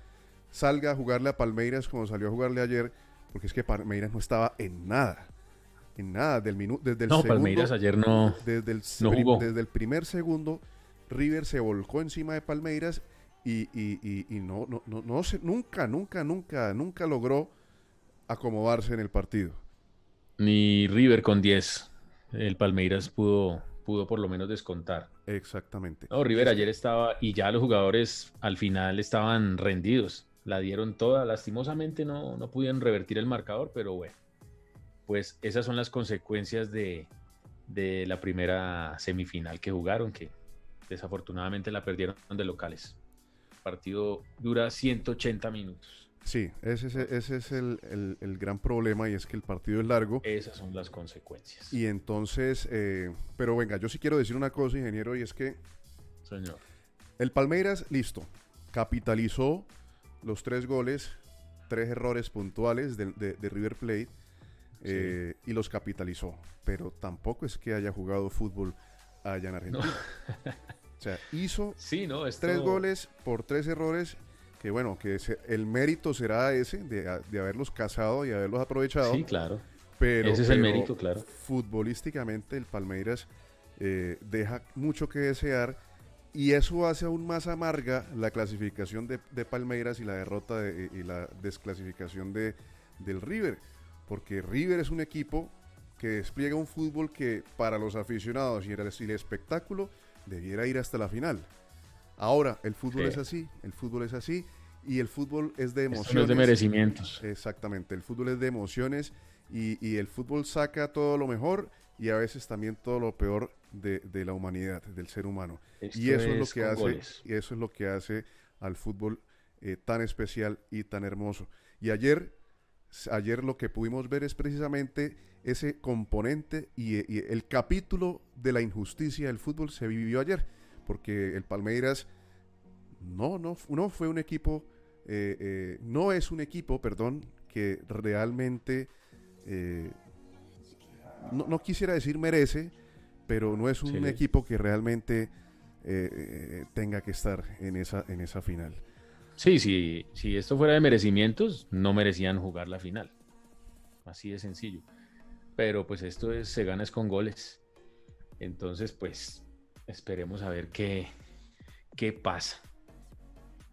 salga a jugarle a Palmeiras como salió a jugarle ayer, porque es que Palmeiras no estaba en nada. En nada, del minu- desde el No, segundo, Palmeiras ayer no. desde el, no jugó. desde el primer segundo, River se volcó encima de Palmeiras y, y- y- y no, no, no, no se- nunca, nunca, nunca, nunca logró acomodarse en el partido. Ni River con 10. El Palmeiras pudo, pudo por lo menos descontar. Exactamente. No, River ayer estaba y ya los jugadores al final estaban rendidos. La dieron toda. Lastimosamente no, no pudieron revertir el marcador, pero bueno. Pues esas son las consecuencias de, de la primera semifinal que jugaron, que desafortunadamente la perdieron de locales. partido dura 180 minutos. Sí, ese, es- ese es el, el- el gran problema y es que el partido es largo. Esas son las consecuencias. Y entonces, eh, pero venga, yo sí quiero decir una cosa, ingeniero, y es que Señor. el Palmeiras, listo, capitalizó los tres goles, tres errores puntuales de, de- de River Plate eh, y los capitalizó. Pero tampoco es que haya jugado fútbol allá en Argentina. O sea, hizo Sí, ¿no? Esto- tres goles por tres errores. Que bueno, que se- el mérito será ese de, de haberlos cazado y haberlos aprovechado. Sí, claro. Pero, Ese es el mérito, claro. Futbolísticamente, el Palmeiras eh, deja mucho que desear y eso hace aún más amarga la clasificación de, de Palmeiras y la derrota de- y la desclasificación de, del River. Porque River es un equipo que despliega un fútbol que para los aficionados y el, y el espectáculo debiera ir hasta la final. Ahora, el fútbol Sí. es así, el fútbol es así y el fútbol es de Esto emociones. no es de merecimientos. Exactamente, el fútbol es de emociones y, y el fútbol saca todo lo mejor y a veces también todo lo peor de, de la humanidad, del ser humano. Esto y eso es, lo que hace goles. y eso es lo que hace al fútbol eh, tan especial y tan hermoso. Y ayer ayer lo que pudimos ver es precisamente ese componente y, y el capítulo de la injusticia del fútbol se vivió ayer, porque el Palmeiras no, no, no fue un equipo, eh, eh, no es un equipo, perdón, que realmente, eh, no, no quisiera decir merece, pero no es un Sí. equipo que realmente tenga que estar en esa, en esa final. Sí, sí, si esto fuera de merecimientos, no merecían jugar la final. Así de sencillo. Pero pues esto es, se gana es con goles. Entonces, pues, esperemos a ver qué, qué pasa.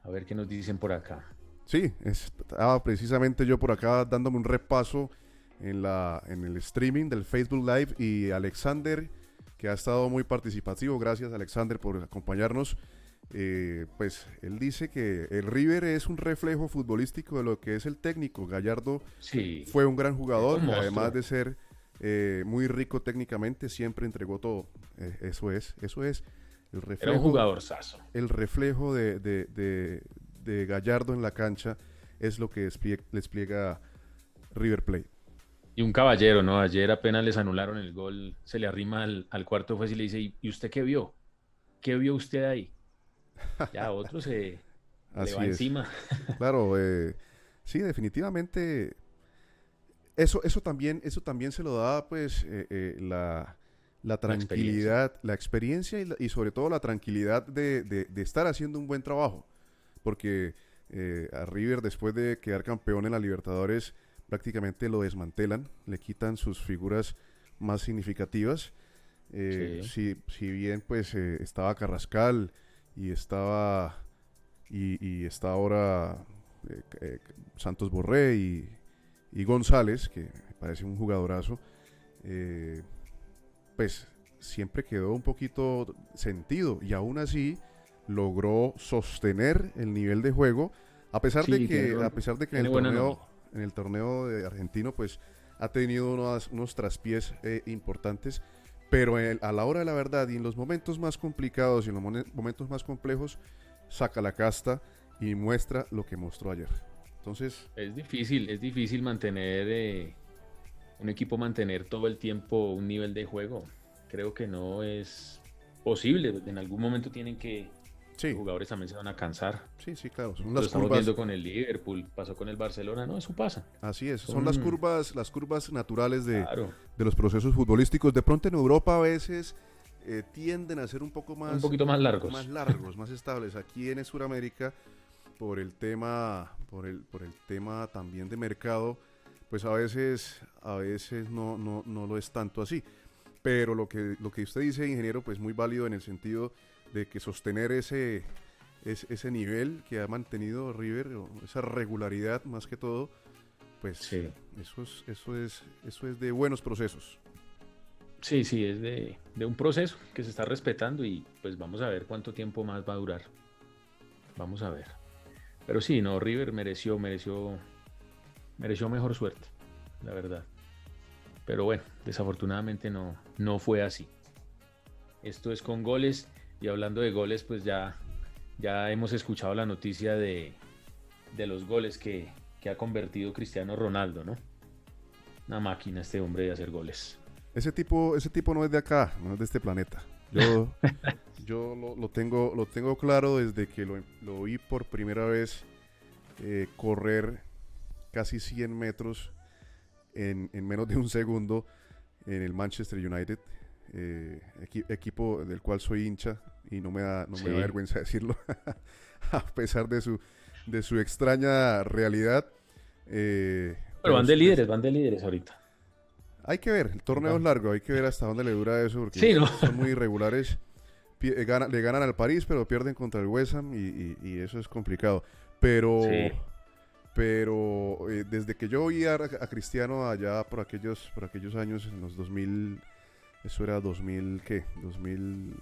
A ver qué nos dicen por acá. Sí, estaba precisamente yo por acá dándome un repaso en, la, en el streaming del Facebook Live y Alexander, que ha estado muy participativo, gracias Alexander por acompañarnos, eh, pues él dice que el River es un reflejo futbolístico de lo que es el técnico. Gallardo Sí, fue un gran jugador, Un además de ser eh, muy rico técnicamente, siempre entregó todo. Eh, eso es, eso es. El reflejo, era un jugador saso. el reflejo de, de- de- de Gallardo en la cancha es lo que desplie- despliega River Plate. Y un caballero, ¿no? Ayer apenas les anularon el gol, se le arrima al, al cuarto juez y le dice, "¿Y- ¿y usted qué vio? ¿Qué vio usted ahí? Ya otro se le va es. encima. Claro, eh, sí, definitivamente. Eso, eso, también, eso también se lo da pues eh, eh, la, la tranquilidad, la experiencia y, la- y sobre todo la tranquilidad de, de- de estar haciendo un buen trabajo. Porque eh, a River después de quedar campeón en la Libertadores prácticamente lo desmantelan, le quitan sus figuras más significativas. Eh, si, si bien pues estaba Carrascal y estaba y, y está ahora Santos Borré y, y González, que me parece un jugadorazo, eh, pues siempre quedó un poquito sentido y aún así logró sostener el nivel de juego a pesar de que a pesar de que en el torneo en el torneo de argentino pues ha tenido unos, unos traspiés eh, importantes pero a la hora de la verdad y en los momentos más complicados y en los momentos más complejos saca la casta y muestra lo que mostró ayer entonces Es difícil, es difícil mantener eh, un equipo mantener todo el tiempo un nivel de juego. Creo que no es posible. En algún momento tienen que sí los jugadores también se van a cansar. sí sí claro son Lo las estamos curvas viendo con el Liverpool, pasó con el Barcelona, no, eso pasa. así es son Son- las curvas las curvas naturales de, Claro, de los procesos futbolísticos de pronto en Europa a veces eh, tienden a ser un poco más un poquito más largos. más largos, más estables. Aquí en Sudamérica, por el tema, por el, por el tema también de mercado, pues a veces, a veces no, no, no lo es tanto así. Pero lo que, lo que usted dice, ingeniero, pues muy válido en el sentido de que sostener ese, ese, ese nivel que ha mantenido River, esa regularidad más que todo, pues Sí. eso es, eso es, eso es de buenos procesos. Sí, sí, es de, de un proceso que se está respetando y pues vamos a ver cuánto tiempo más va a durar. Vamos a ver. Pero sí, no, River mereció, mereció, mereció mejor suerte, la verdad. Pero bueno, desafortunadamente no, no fue así. Esto es con goles y hablando de goles, pues ya ya hemos escuchado la noticia de, de los goles que, que ha convertido Cristiano Ronaldo, ¿no? Una máquina este hombre de hacer goles. Ese tipo, ese tipo no es de acá, no es de este planeta. Yo, yo lo, lo tengo, lo tengo claro desde que lo, lo vi por primera vez eh, correr casi 100 metros en, en menos de un segundo en el Manchester United, eh, equi- equipo del cual soy hincha y no me da, no me da vergüenza decirlo, a pesar de su, de su extraña realidad. eh, Pero van de es- líderes, van de líderes ahorita. hay que ver, el torneo es largo, hay que ver hasta dónde le dura eso, porque Sí, ¿no? son muy irregulares. Eh, le ganan al París, pero pierden contra el West Ham y, y- y eso es complicado. Pero, Sí. pero eh, desde que yo vi a, Cristiano allá por aquellos, por aquellos años, en los 2000, eso era 2000, ¿qué? 2000,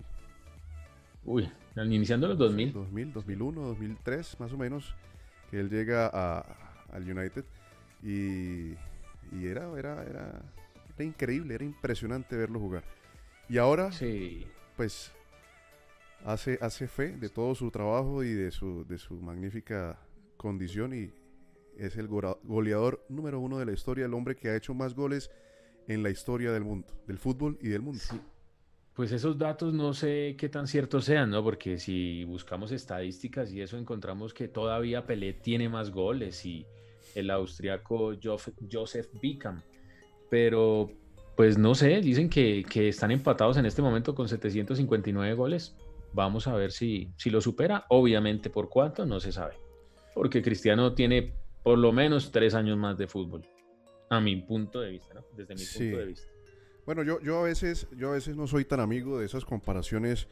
Uy, iniciando los 2000. 2000, 2001, 2003, más o menos, que él llega a- al United y, y era, era, era, era increíble, era impresionante verlo jugar. Y ahora, Sí. pues, hace, hace fe de todo su trabajo y de su, de su magnífica condición y es el goleador número uno de la historia, el hombre que ha hecho más goles en la historia del mundo, del fútbol y del mundo. Pues esos datos no sé qué tan ciertos sean, ¿no? Porque si buscamos estadísticas y eso encontramos que todavía Pelé tiene más goles y el austriaco Joseph Bickham. Pero pues no sé, dicen que, que están empatados en este momento con 759 goles. Vamos a ver si, si lo supera. Obviamente por cuánto, no se sabe. Porque Cristiano tiene por lo menos tres años más de fútbol. A mi punto de vista, ¿no? Desde mi Sí. punto de vista. Bueno, yo, yo, a veces, yo a veces no soy tan amigo de esas comparaciones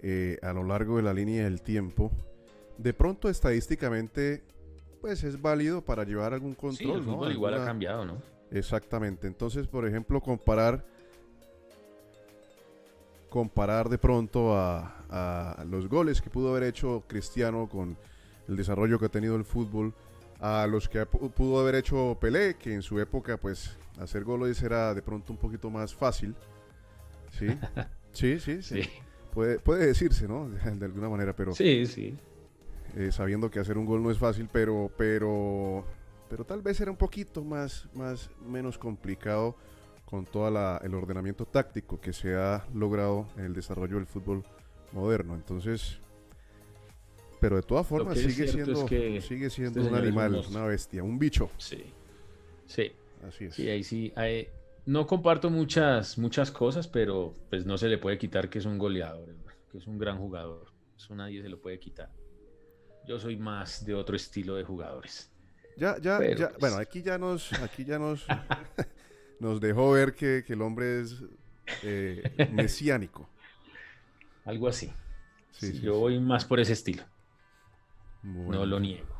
eh, a lo largo de la línea del tiempo. De pronto, estadísticamente, pues es válido para llevar algún Sí, control. el ¿no? fútbol igual ha cambiado, ¿no? Exactamente. Entonces, por ejemplo, comparar comparar de pronto a, a los goles que pudo haber hecho Cristiano con el desarrollo que ha tenido el fútbol a los que pudo haber hecho Pelé, que en su época pues hacer goles era de pronto un poquito más fácil. Sí, sí, sí, sí. Sí, Puede, puede decirse, ¿no? De alguna manera, pero sí, sí. eh, sabiendo que hacer un gol no es fácil, pero, pero, pero tal vez era un poquito más, más, menos complicado con todo el ordenamiento táctico que se ha logrado en el desarrollo del fútbol moderno. Entonces, pero de todas formas sigue es siendo, que sigue siendo este un es un animal, una bestia, un bicho. Sí. Sí, Así es. sí, ahí sí. ahí- no comparto muchas, muchas cosas, pero pues no se le puede quitar que es un goleador, que es un gran jugador. Eso nadie se lo puede quitar. Yo soy más de otro estilo de jugadores. Ya, ya, Pero, ya, pues- bueno, aquí ya nos, aquí ya nos, nos dejó ver que, que el hombre es eh, mesiánico. Algo así. Sí, Sí, sí, yo voy más por ese estilo. Bueno. No lo niego.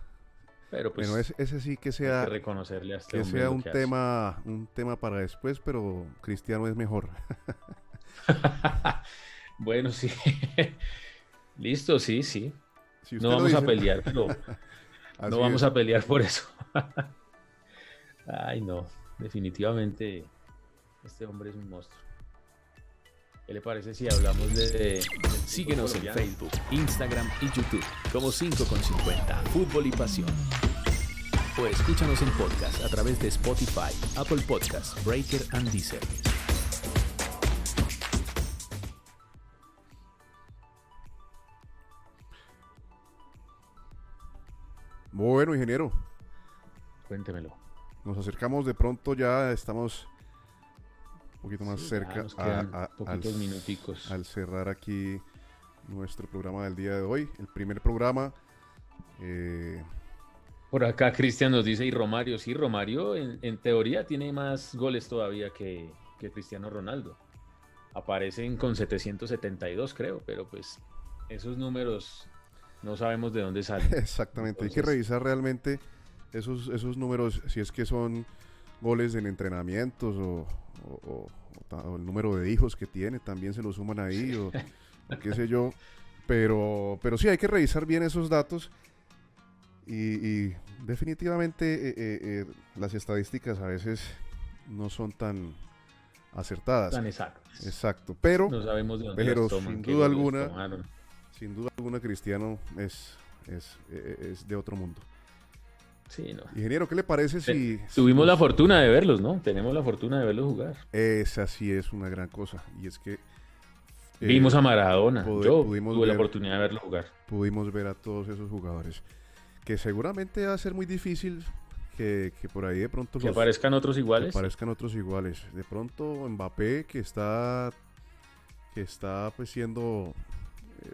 Pero pues Bueno, ese, ese sí que sea, que reconocerle a este que sea un que hace. tema, un tema para después, pero Cristiano es mejor. bueno, sí. Listo, sí, sí. Si No vamos a pelear, pero no vamos es. a pelear por eso. Ay, no. Definitivamente este hombre es un monstruo. ¿Qué le parece si hablamos de... Síguenos en? Facebook, Instagram y YouTube como 5 con 50 Fútbol y Pasión. O escúchanos en podcast a través de Spotify, Apple Podcasts, Breaker and Deezer. Bueno, ingeniero, Cuéntemelo. nos acercamos de pronto ya, estamos poquito más Sí, cerca nos a- quedan a- al, minuticos. al cerrar aquí nuestro programa del día de hoy, el primer programa. eh, Por acá Cristian nos dice, y Romario, sí, Romario en, en teoría tiene más goles todavía que, que Cristiano Ronaldo. Aparecen con 772, creo, pero pues esos números no sabemos de dónde salen. Exactamente, hay que revisar realmente esos, esos números, si es que son goles en entrenamientos o, o- o- o el número de hijos que tiene, también se lo suman ahí o, o qué sé yo. Pero, pero sí, hay que revisar bien esos datos y, y definitivamente eh, eh, eh, las estadísticas a veces no son tan acertadas. Tan exactos. Exacto, pero No sabemos de dónde pero toman, sin duda alguna, sin duda alguna Cristiano es, es, eh, es de otro mundo. Sí, no. Ingeniero, ¿qué le parece si... Tuvimos si la fortuna de verlos, ¿no? Tenemos la fortuna de verlos jugar. Esa sí es una gran cosa. Y es que... eh, Vimos a Maradona. Yo pudimos tuve la oportunidad de verlo jugar. pudimos ver a todos esos jugadores. Que seguramente va a ser muy difícil que, que por ahí de pronto Que los- aparezcan otros que iguales. aparezcan otros iguales. De pronto Mbappé que está que está pues siendo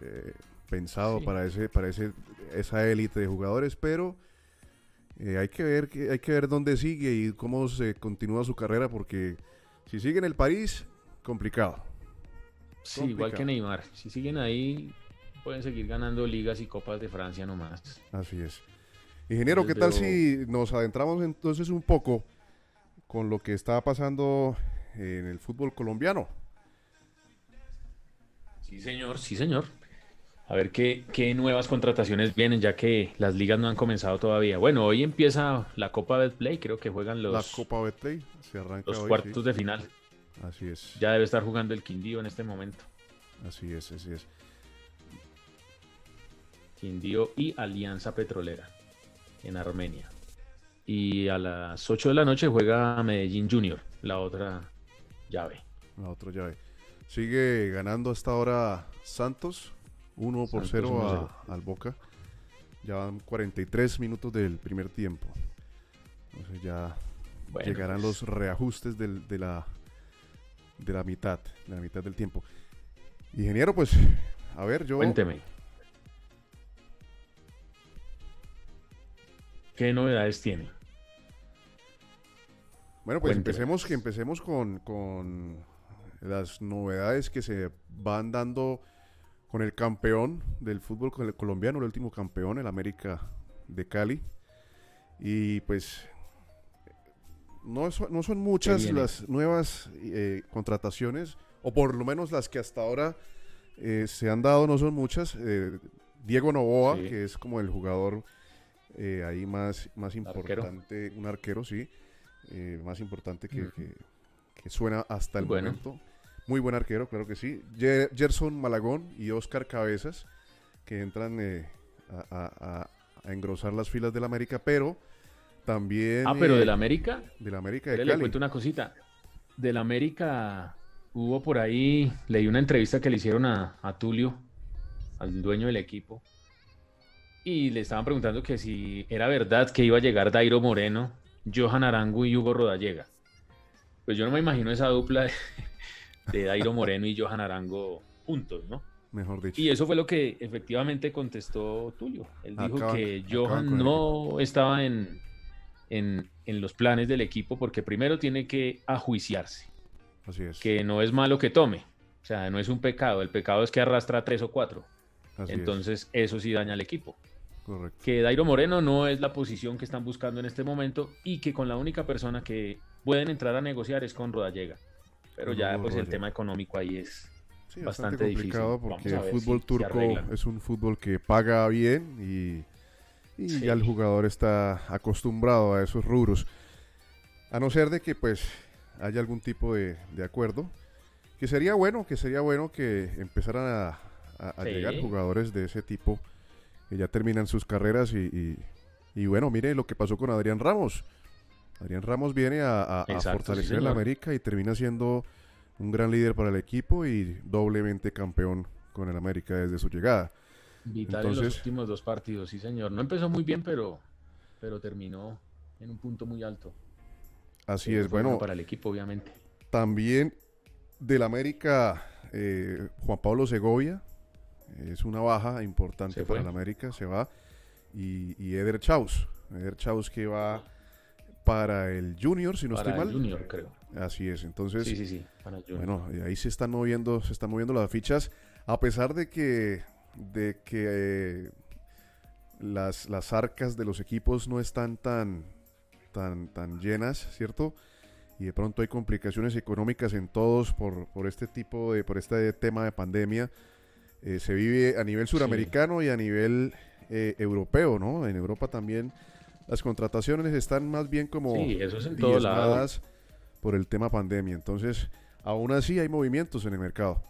eh, pensado Sí. para ese para ese esa élite de jugadores, pero eh, hay que ver que hay que ver dónde sigue y cómo se continúa su carrera porque si sigue en el París complicado. Sí, igual que complicado. Neymar. Si siguen ahí, pueden seguir ganando ligas y copas de Francia nomás. Así es. Ingeniero, ¿qué tal si nos adentramos entonces un poco con lo que está pasando en el fútbol colombiano? Sí, señor, sí, señor. A ver qué, qué nuevas contrataciones vienen, ya que las ligas no han comenzado todavía. Bueno, hoy empieza la Copa Betplay, creo que juegan los, la Copa Betplay se arranca los hoy, cuartos sí. de final. Así es. Ya debe estar jugando el Quindío en este momento. Así es, así es. Quindío y Alianza Petrolera en Armenia. Y a las 8 de la noche juega Medellín Junior, la otra llave. La otra llave. Sigue ganando hasta ahora Santos, 1 por Santos 0 1-0. al Boca. Ya van 43 minutos del primer tiempo. Entonces ya Bueno, llegarán pues, los reajustes del- de, la, de la mitad, de la mitad del tiempo. Ingeniero, pues, a ver, yo... Cuénteme. ¿Qué novedades tiene? Bueno, pues Cuénteme. empecemos, que empecemos con, con las novedades que se van dando con el campeón del fútbol col- colombiano, el último campeón, el América de Cali. Y pues no, son- no son muchas las nuevas eh, contrataciones, o por lo menos las que hasta ahora eh, se han dado, no son muchas. Eh, Diego Novoa, Sí. que es como el jugador ahí más, más Arquero. importante, un arquero, sí, más importante que, que- que suena hasta el Bueno. momento. Muy buen arquero, claro que sí. Gerson Malagón y Oscar Cabezas, que entran eh, a, a- a- a engrosar las filas del América, pero también... Ah, pero eh, del América, del América de le, cuento una cosita. Del América hubo por ahí, leí una entrevista que le hicieron a, a Tulio, al dueño del equipo, y le estaban preguntando que si era verdad que iba a llegar Dairo Moreno, Johan Arango y Hugo Rodallega. Pues yo no me imagino esa dupla de, de Dairo Moreno y Johan Arango juntos, ¿no? Mejor dicho. Y eso fue lo que efectivamente contestó Tulio. Él dijo Acaban- que Johan no estaba en, en, en los planes del equipo porque primero tiene que ajuiciarse, Así es. que no es malo que tome. O sea, no es un pecado. El pecado es que arrastra tres o cuatro. así es, Entonces, eso sí daña al equipo. correcto. Que Dairo Moreno no es la posición que están buscando en este momento y que con la única persona que pueden entrar a negociar es con Rodallega. Pero ya, pues el tema económico ahí es Sí, bastante bastante complicado difícil. porque el fútbol si turco es un fútbol que paga bien y, y Sí. ya el jugador está acostumbrado a esos rubros. A no ser de que pues haya algún tipo de, de acuerdo, que sería bueno, que sería bueno que empezaran a, a- a Sí. llegar jugadores de ese tipo que ya terminan sus carreras y, y- y bueno, mire lo que pasó con Adrián Ramos. Adrián Ramos viene a, Exacto, fortalecer el. América y termina siendo un gran líder para el equipo y doblemente campeón con el América desde su llegada. Vital en los últimos dos partidos, sí señor. No empezó muy bien, pero, pero terminó en un punto muy alto. Así es, bueno, Para el equipo, obviamente. también del América, eh, Juan Pablo Segovia, es una baja importante para el América, se va. Y, y Eder Chaus, Eder Chaus que va para el Junior, si no para estoy el mal. Junior, creo. Así es, entonces, Sí, sí, sí. Para el Junior. bueno, ahí se están moviendo, se están moviendo las fichas, a pesar de que, de que eh, las, las arcas de los equipos no están tan, tan, tan llenas, ¿cierto? Y de pronto hay complicaciones económicas en todos por, por este tipo de, por este tema de pandemia. Eh, se vive a nivel suramericano y a nivel eh, europeo, ¿no? En Europa también las contrataciones están más bien como Sí, eso es en diezmadas por el tema pandemia. Entonces, aún así hay movimientos en el mercado.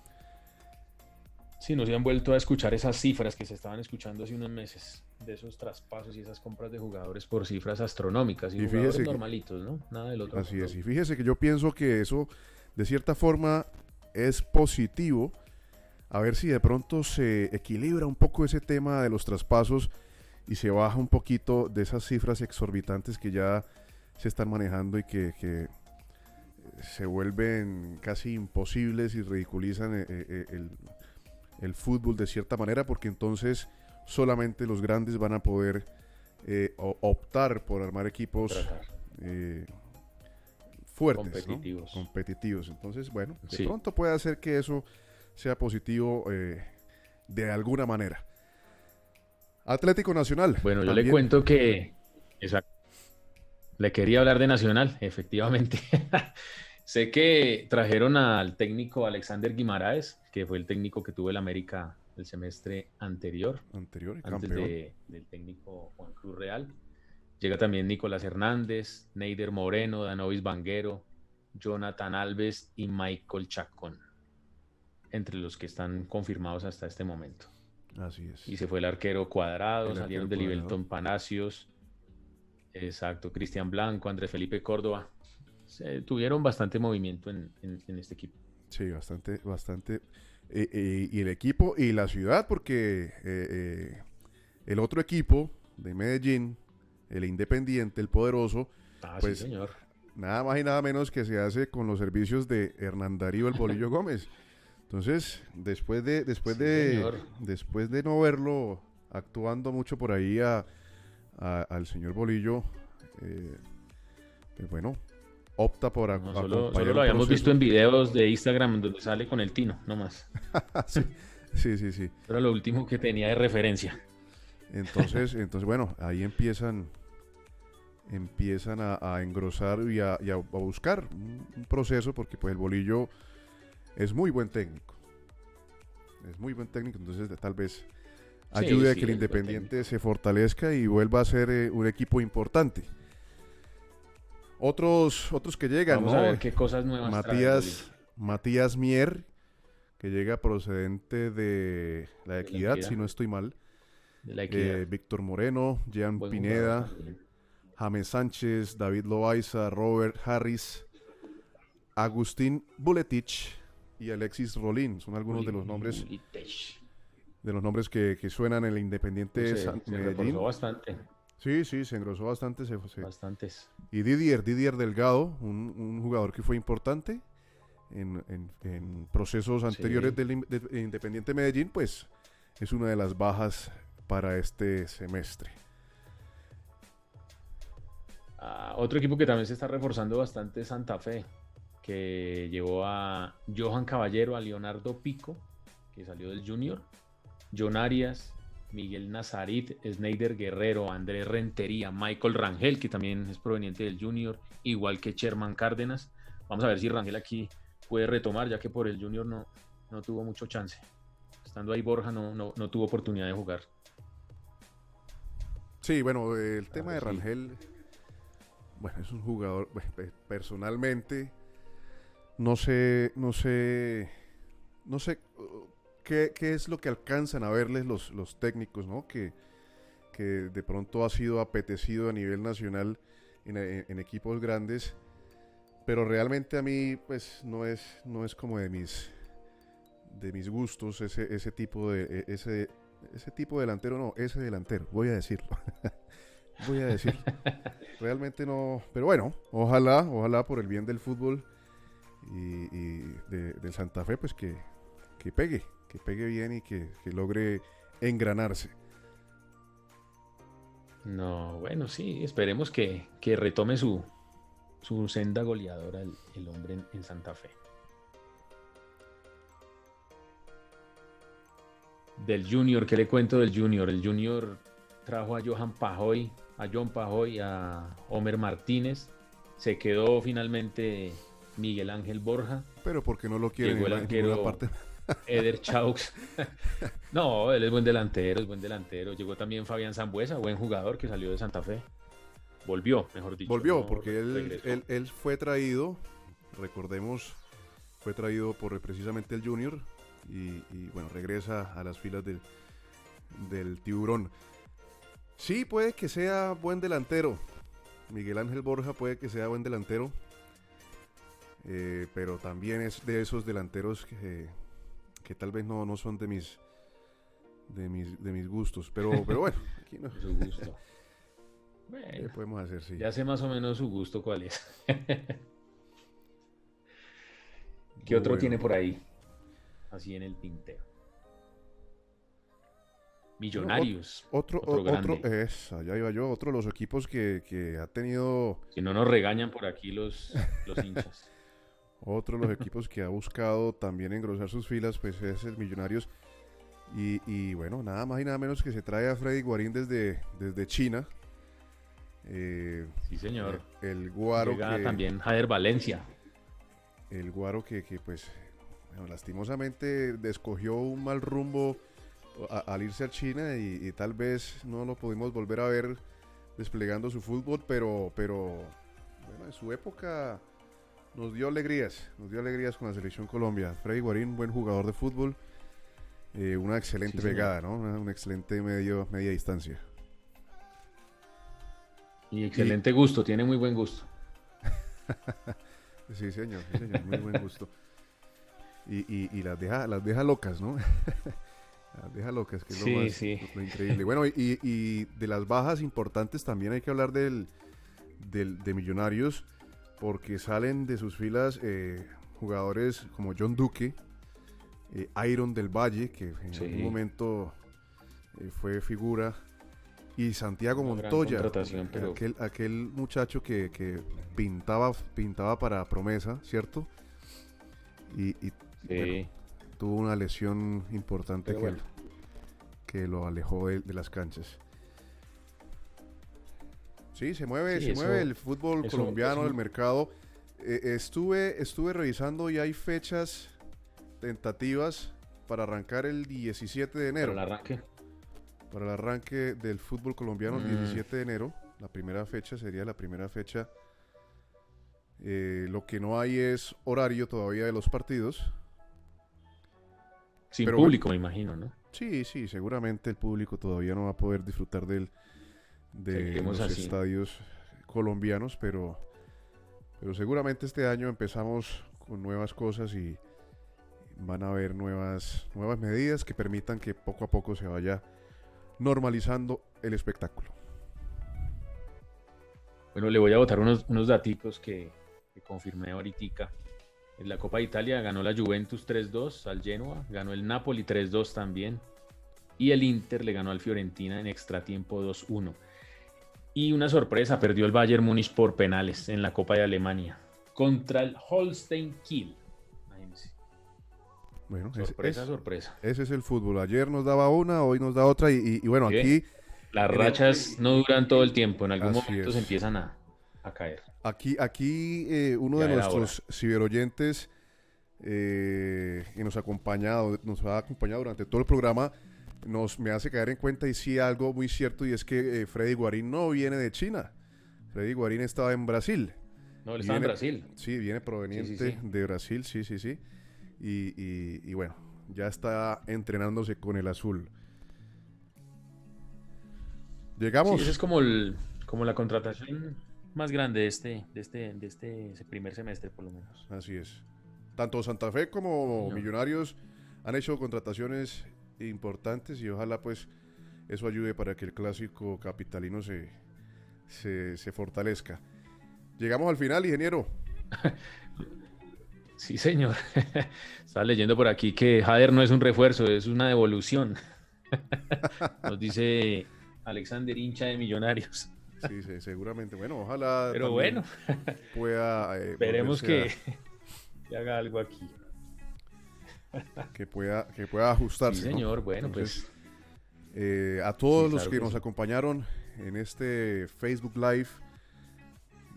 Sí, nos han vuelto a escuchar esas cifras que se estaban escuchando hace unos meses, de esos traspasos y esas compras de jugadores por cifras astronómicas y, Y jugadores que- normalitos, ¿no? Nada del otro. Así mundo. es. Y fíjese que yo pienso que eso, de cierta forma, es positivo. A ver si de pronto se equilibra un poco ese tema de los traspasos y se baja un poquito de esas cifras exorbitantes que ya se están manejando y que, que se vuelven casi imposibles y ridiculizan eh, eh, el, el fútbol de cierta manera, porque entonces solamente los grandes van a poder eh, optar por armar equipos eh, fuertes, ¿no? Competitivos. competitivos. Entonces, bueno, de Sí. pronto puede hacer que eso sea positivo eh, de alguna manera. Atlético Nacional. Bueno, yo le cuento que. Exacto. Le quería hablar de Nacional, efectivamente. sé que trajeron al técnico Alexander Guimaraes, que fue el técnico que tuvo el América el semestre anterior, anterior y antes de- del técnico Juan Cruz Real. Llega también Nicolás Hernández, Neider Moreno, Danovis Banguero, Jonathan Alves y Michael Chacón, entre los que están confirmados hasta este momento. Así es. Y se fue el arquero Cuadrado, El salieron arquero de Cuadrado. Libelton Palacios, exacto, Cristian Blanco, Andrés Felipe Córdoba. Se tuvieron bastante movimiento en, en- en este equipo. Sí, bastante, bastante. Eh, eh, y el equipo y la ciudad, porque eh, el otro equipo de Medellín, el Independiente, el Poderoso, Ah, Pues, sí, señor. nada más y nada menos que se hace con los servicios de Hernán Darío el Bolillo Gómez. Entonces, después de, después Sí, de, señor. después de no verlo actuando mucho por ahí a- a- al señor Bolillo, eh, pues bueno, opta por No, solo, solo lo habíamos visto en videos de Instagram donde sale con el Tino, no más. sí, sí, sí, sí. Era lo último que tenía de referencia. Entonces, entonces bueno, ahí empiezan, empiezan a, a engrosar y, a, y a- a buscar un, un proceso, porque pues el bolillo es muy buen técnico. Es muy buen técnico, entonces tal vez Sí, ayude a sí, que el Independiente se fortalezca y vuelva a ser eh, un equipo importante. Otros, otros que llegan, Vamos ¿no? a ver qué cosas nuevas Matías, Matías Mier, que llega procedente de la la Equidad, si no estoy mal. de la equidad. Eh, Víctor Moreno, Jean Buen Pineda, jugador. James Sánchez, David Loaiza, Robert Harris, Agustín Buletich y Alexis Rolín. Son algunos de los nombres, de los nombres que, que suenan en el Independiente Se, San- se Medellín. bastante, Sí, sí, se engrosó bastante. se- se- bastantes. Y Didier, Didier Delgado, un, un jugador que fue importante en, en- en procesos anteriores del In- de- Independiente Medellín, pues es una de las bajas para este semestre. Ah, otro equipo que también se está reforzando bastante es Santa Fe, que llevó a Johan Caballero, a Leonardo Pico, que salió del Junior, John Arias, Miguel Nazarit, Sneider Guerrero, Andrés Rentería, Michael Rangel, que también es proveniente del Junior, igual que Sherman Cárdenas. Vamos a ver si Rangel aquí puede retomar, ya que por el Junior no, no tuvo mucho chance. Estando ahí Borja no, no, no tuvo oportunidad de jugar. Sí, bueno, el tema de sí. Rangel, bueno, es un jugador, pues, pe- personalmente, no sé, no sé, no sé uh, qué, qué es lo que alcanzan a verles los, los técnicos, ¿no? Que, que de pronto ha sido apetecido a nivel nacional en, en- en equipos grandes, pero realmente a mí, pues, no es, no es como de mis, de mis gustos ese, ese tipo de, e- ese, ese tipo de delantero, no, ese delantero, voy a decirlo. voy a decirlo. Realmente no, pero bueno, ojalá, ojalá por el bien del fútbol y, de, del Santa Fe, pues que, que pegue, que pegue bien y que, que logre engranarse. No, bueno, sí, esperemos que, que retome su, su senda goleadora el, el hombre en, en Santa Fe. Del Junior, ¿qué le cuento del Junior? El Junior trajo a Johan Pajoy, a John Pajoy, a Homer Martínez. Se quedó finalmente Miguel Ángel Borja, Pero porque no lo quieren Llegó el arquero parte. Eder Chaux. no, él es buen delantero, es buen delantero. Llegó también Fabián Zambuesa, buen jugador que salió de Santa Fe. Volvió, mejor dicho. Volvió, no porque él, regresó. él, él fue traído, recordemos, fue traído por precisamente el Junior, y, y, bueno, regresa a las filas del, del tiburón. Sí, puede que sea buen delantero. Miguel Ángel Borja puede que sea buen delantero. Eh, pero también es de esos delanteros que, que tal vez no, no son de mis, de mis de mis gustos. Pero, pero bueno, aquí no. Su gusto. ¿Qué Bueno, podemos hacer? Sí. ya sé más o menos su gusto cuál es. ¿Qué otro Bueno. tiene por ahí? Así en el tintero. Millonarios. Otro, Otro otro, grande. es, allá iba yo, otro de los equipos que, que ha tenido, Si no nos regañan por aquí los, los hinchas. Otro de los equipos que ha buscado también engrosar sus filas, pues es el Millonarios. Y, y bueno, nada más y nada menos que se trae a Freddy Guarín desde, desde China. Eh, Sí, señor. el guaro Llega que, también Jader Valencia. el guaro que, que, pues bueno, lastimosamente escogió un mal rumbo a- al irse a China y, y tal vez no lo pudimos volver a ver desplegando su fútbol, pero, pero bueno, en su época nos dio alegrías, nos dio alegrías con la selección Colombia. Freddy Guarín, buen jugador de fútbol, eh, una excelente Sí, pegada, ¿no? Una, una excelente medio, media distancia. Y excelente gusto, tiene muy buen gusto. Sí, señor, sí, señor, muy buen gusto. Y, y- y las deja, las deja locas, ¿no? las deja locas, que es lo, Sí, más- sí. lo increíble. Bueno, y, y de las bajas importantes también hay que hablar del, del- de Millonarios, porque salen de sus filas eh, jugadores como John Duque, eh, Iron del Valle, que en Sí. algún momento eh, fue figura, y Santiago Una Montoya, pero- aquel, aquel muchacho que, que pintaba, pintaba para promesa, ¿cierto? Y, y, Sí. bueno, tuvo una lesión importante que, bueno. que lo alejó de, de las canchas. Sí, se mueve, Sí, se eso- mueve el fútbol eso- colombiano, eso- el mercado. Eh, estuve, estuve revisando y hay fechas tentativas para arrancar el 17 de enero. Para el arranque. Para el arranque del fútbol colombiano, el Mm. 17 de enero. La primera fecha sería la primera fecha. Eh, lo que no hay es horario todavía de los partidos. Sin Pero público, me imagino, ¿no? Sí, sí, seguramente el público todavía no va a poder disfrutar del, de los así. estadios colombianos, pero, pero seguramente este año empezamos con nuevas cosas y van a haber nuevas, nuevas medidas que permitan que poco a poco se vaya normalizando el espectáculo. Bueno, le voy a botar unos, unos daticos que, que confirmé ahorita. En la Copa de Italia ganó la Juventus 3-2 al Genoa, ganó el Napoli 3-2 también. Y el Inter le ganó al Fiorentina en extratiempo 2-1. Y una sorpresa, perdió el Bayern Múnich por penales en la Copa de Alemania contra el Holstein Kiel. Bueno, es- Sorpresa, es- sorpresa. ese es el fútbol. Ayer nos daba una, hoy nos da otra y, y- y bueno, ¿Sí? aquí... Las el- rachas no duran todo el tiempo, en algún Así momento es. se empiezan a, a caer. Aquí, aquí eh, uno Ya de nuestros ciberoyentes eh, que nos ha acompañado, nos ha acompañado durante todo el programa, nos me hace caer en cuenta y sí algo muy cierto y es que eh, Freddy Guarín no viene de China. Freddy Guarín estaba en Brasil. No, él estaba en Brasil. Sí, viene proveniente sí. de Brasil, sí, sí, sí. Y, y- y bueno, ya está entrenándose con el azul. Llegamos. Sí, esa es como, el, como la contratación más grande de este, de este, de este primer semestre, por lo menos. Así es. Tanto Santa Fe como No. Millonarios han hecho contrataciones importantes y ojalá pues eso ayude para que el clásico capitalino se, se, se fortalezca. Llegamos al final, ingeniero. Sí, señor. Estaba leyendo por aquí que Jader no es un refuerzo, es una devolución. Nos dice Alexander, hincha de Millonarios. Sí, sí, seguramente. Bueno, ojalá Pero bueno, pueda eh, esperemos que, que haga algo aquí. Que pueda que pueda ajustarse. Sí, ¿no? señor. Bueno, Entonces, pues Eh, a todos Sí, los que que nos sí. acompañaron en este Facebook Live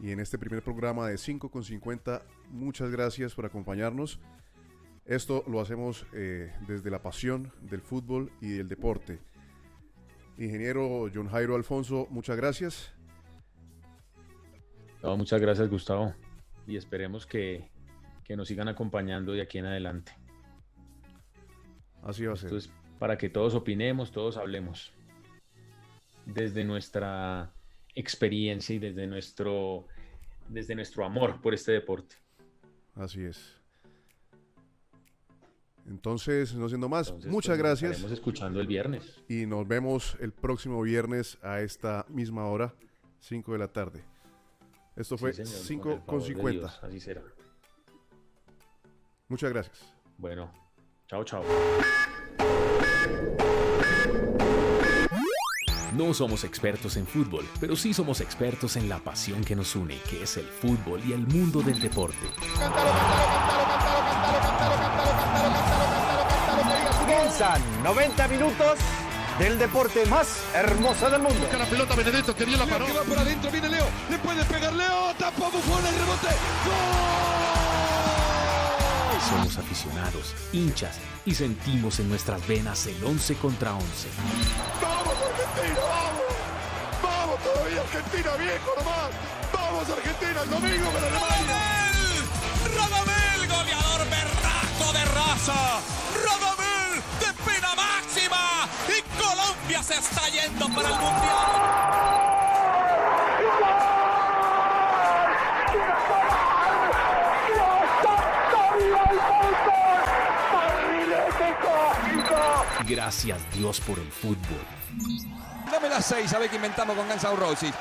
y en este primer programa de 5 con 50, muchas gracias por acompañarnos. Esto lo hacemos eh, desde la pasión del fútbol y del deporte. Ingeniero John Jairo Alfonso, muchas gracias. no, muchas gracias, Gustavo. Y esperemos que, que nos sigan acompañando de aquí en adelante. Así va a ser. Esto es para que todos opinemos, todos hablemos. Desde nuestra experiencia y desde nuestro, desde nuestro amor por este deporte. Así es. Entonces, no siendo más, Entonces, muchas pues, nos gracias Estaremos escuchando el viernes. y nos vemos el próximo viernes a esta misma hora, 5 de la tarde. Esto fue Sí, señor, 5 con el con favor de 50. Dios, así será. Muchas gracias. Bueno, chao, chao. No somos expertos en fútbol, pero sí somos expertos en la pasión que nos une, que es el fútbol y el mundo del deporte. Comienzan 90 minutos del deporte más hermoso del mundo. Busca la pelota Benedetto, que bien la paró. Que va por adentro, viene Leo. Le puede pegar Leo. Tapa Buffon el rebote. ¡Gol! Somos aficionados, hinchas y sentimos en nuestras venas el 11 contra 11. ¡Vamos, Argentina! ¡Vamos! ¡Vamos todavía, Argentina, viejo nomás! ¡Vamos, Argentina, el domingo para Alemania! Radamel, Radamel, goleador berraco de raza. Radamel de pena máxima. Y Colombia se está yendo para el mundial. Gracias Dios por el fútbol. Dame las seis, a ver qué inventamos con Guns N' Roses.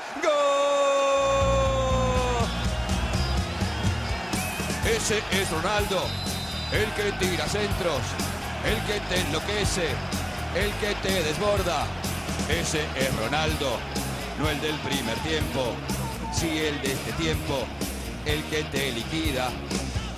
Ese es Ronaldo, el que tira centros, el que te enloquece, el que te desborda. Ese es Ronaldo, no el del primer tiempo, sí el de este tiempo, el que te liquida.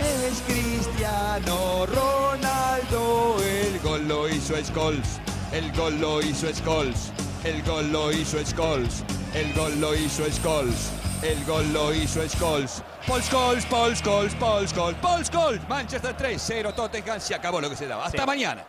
Es Cristiano Ronaldo, el gol lo hizo Scholes, el gol lo hizo Scholes, el gol lo hizo Scholes, el gol lo hizo Scholes, el gol lo hizo Scholes. Paul Scholes, Paul Scholes, Paul Scholes, Paul Scholes. Manchester 3, 0 Tottenham, se acabó lo que se daba. Hasta Sí. mañana.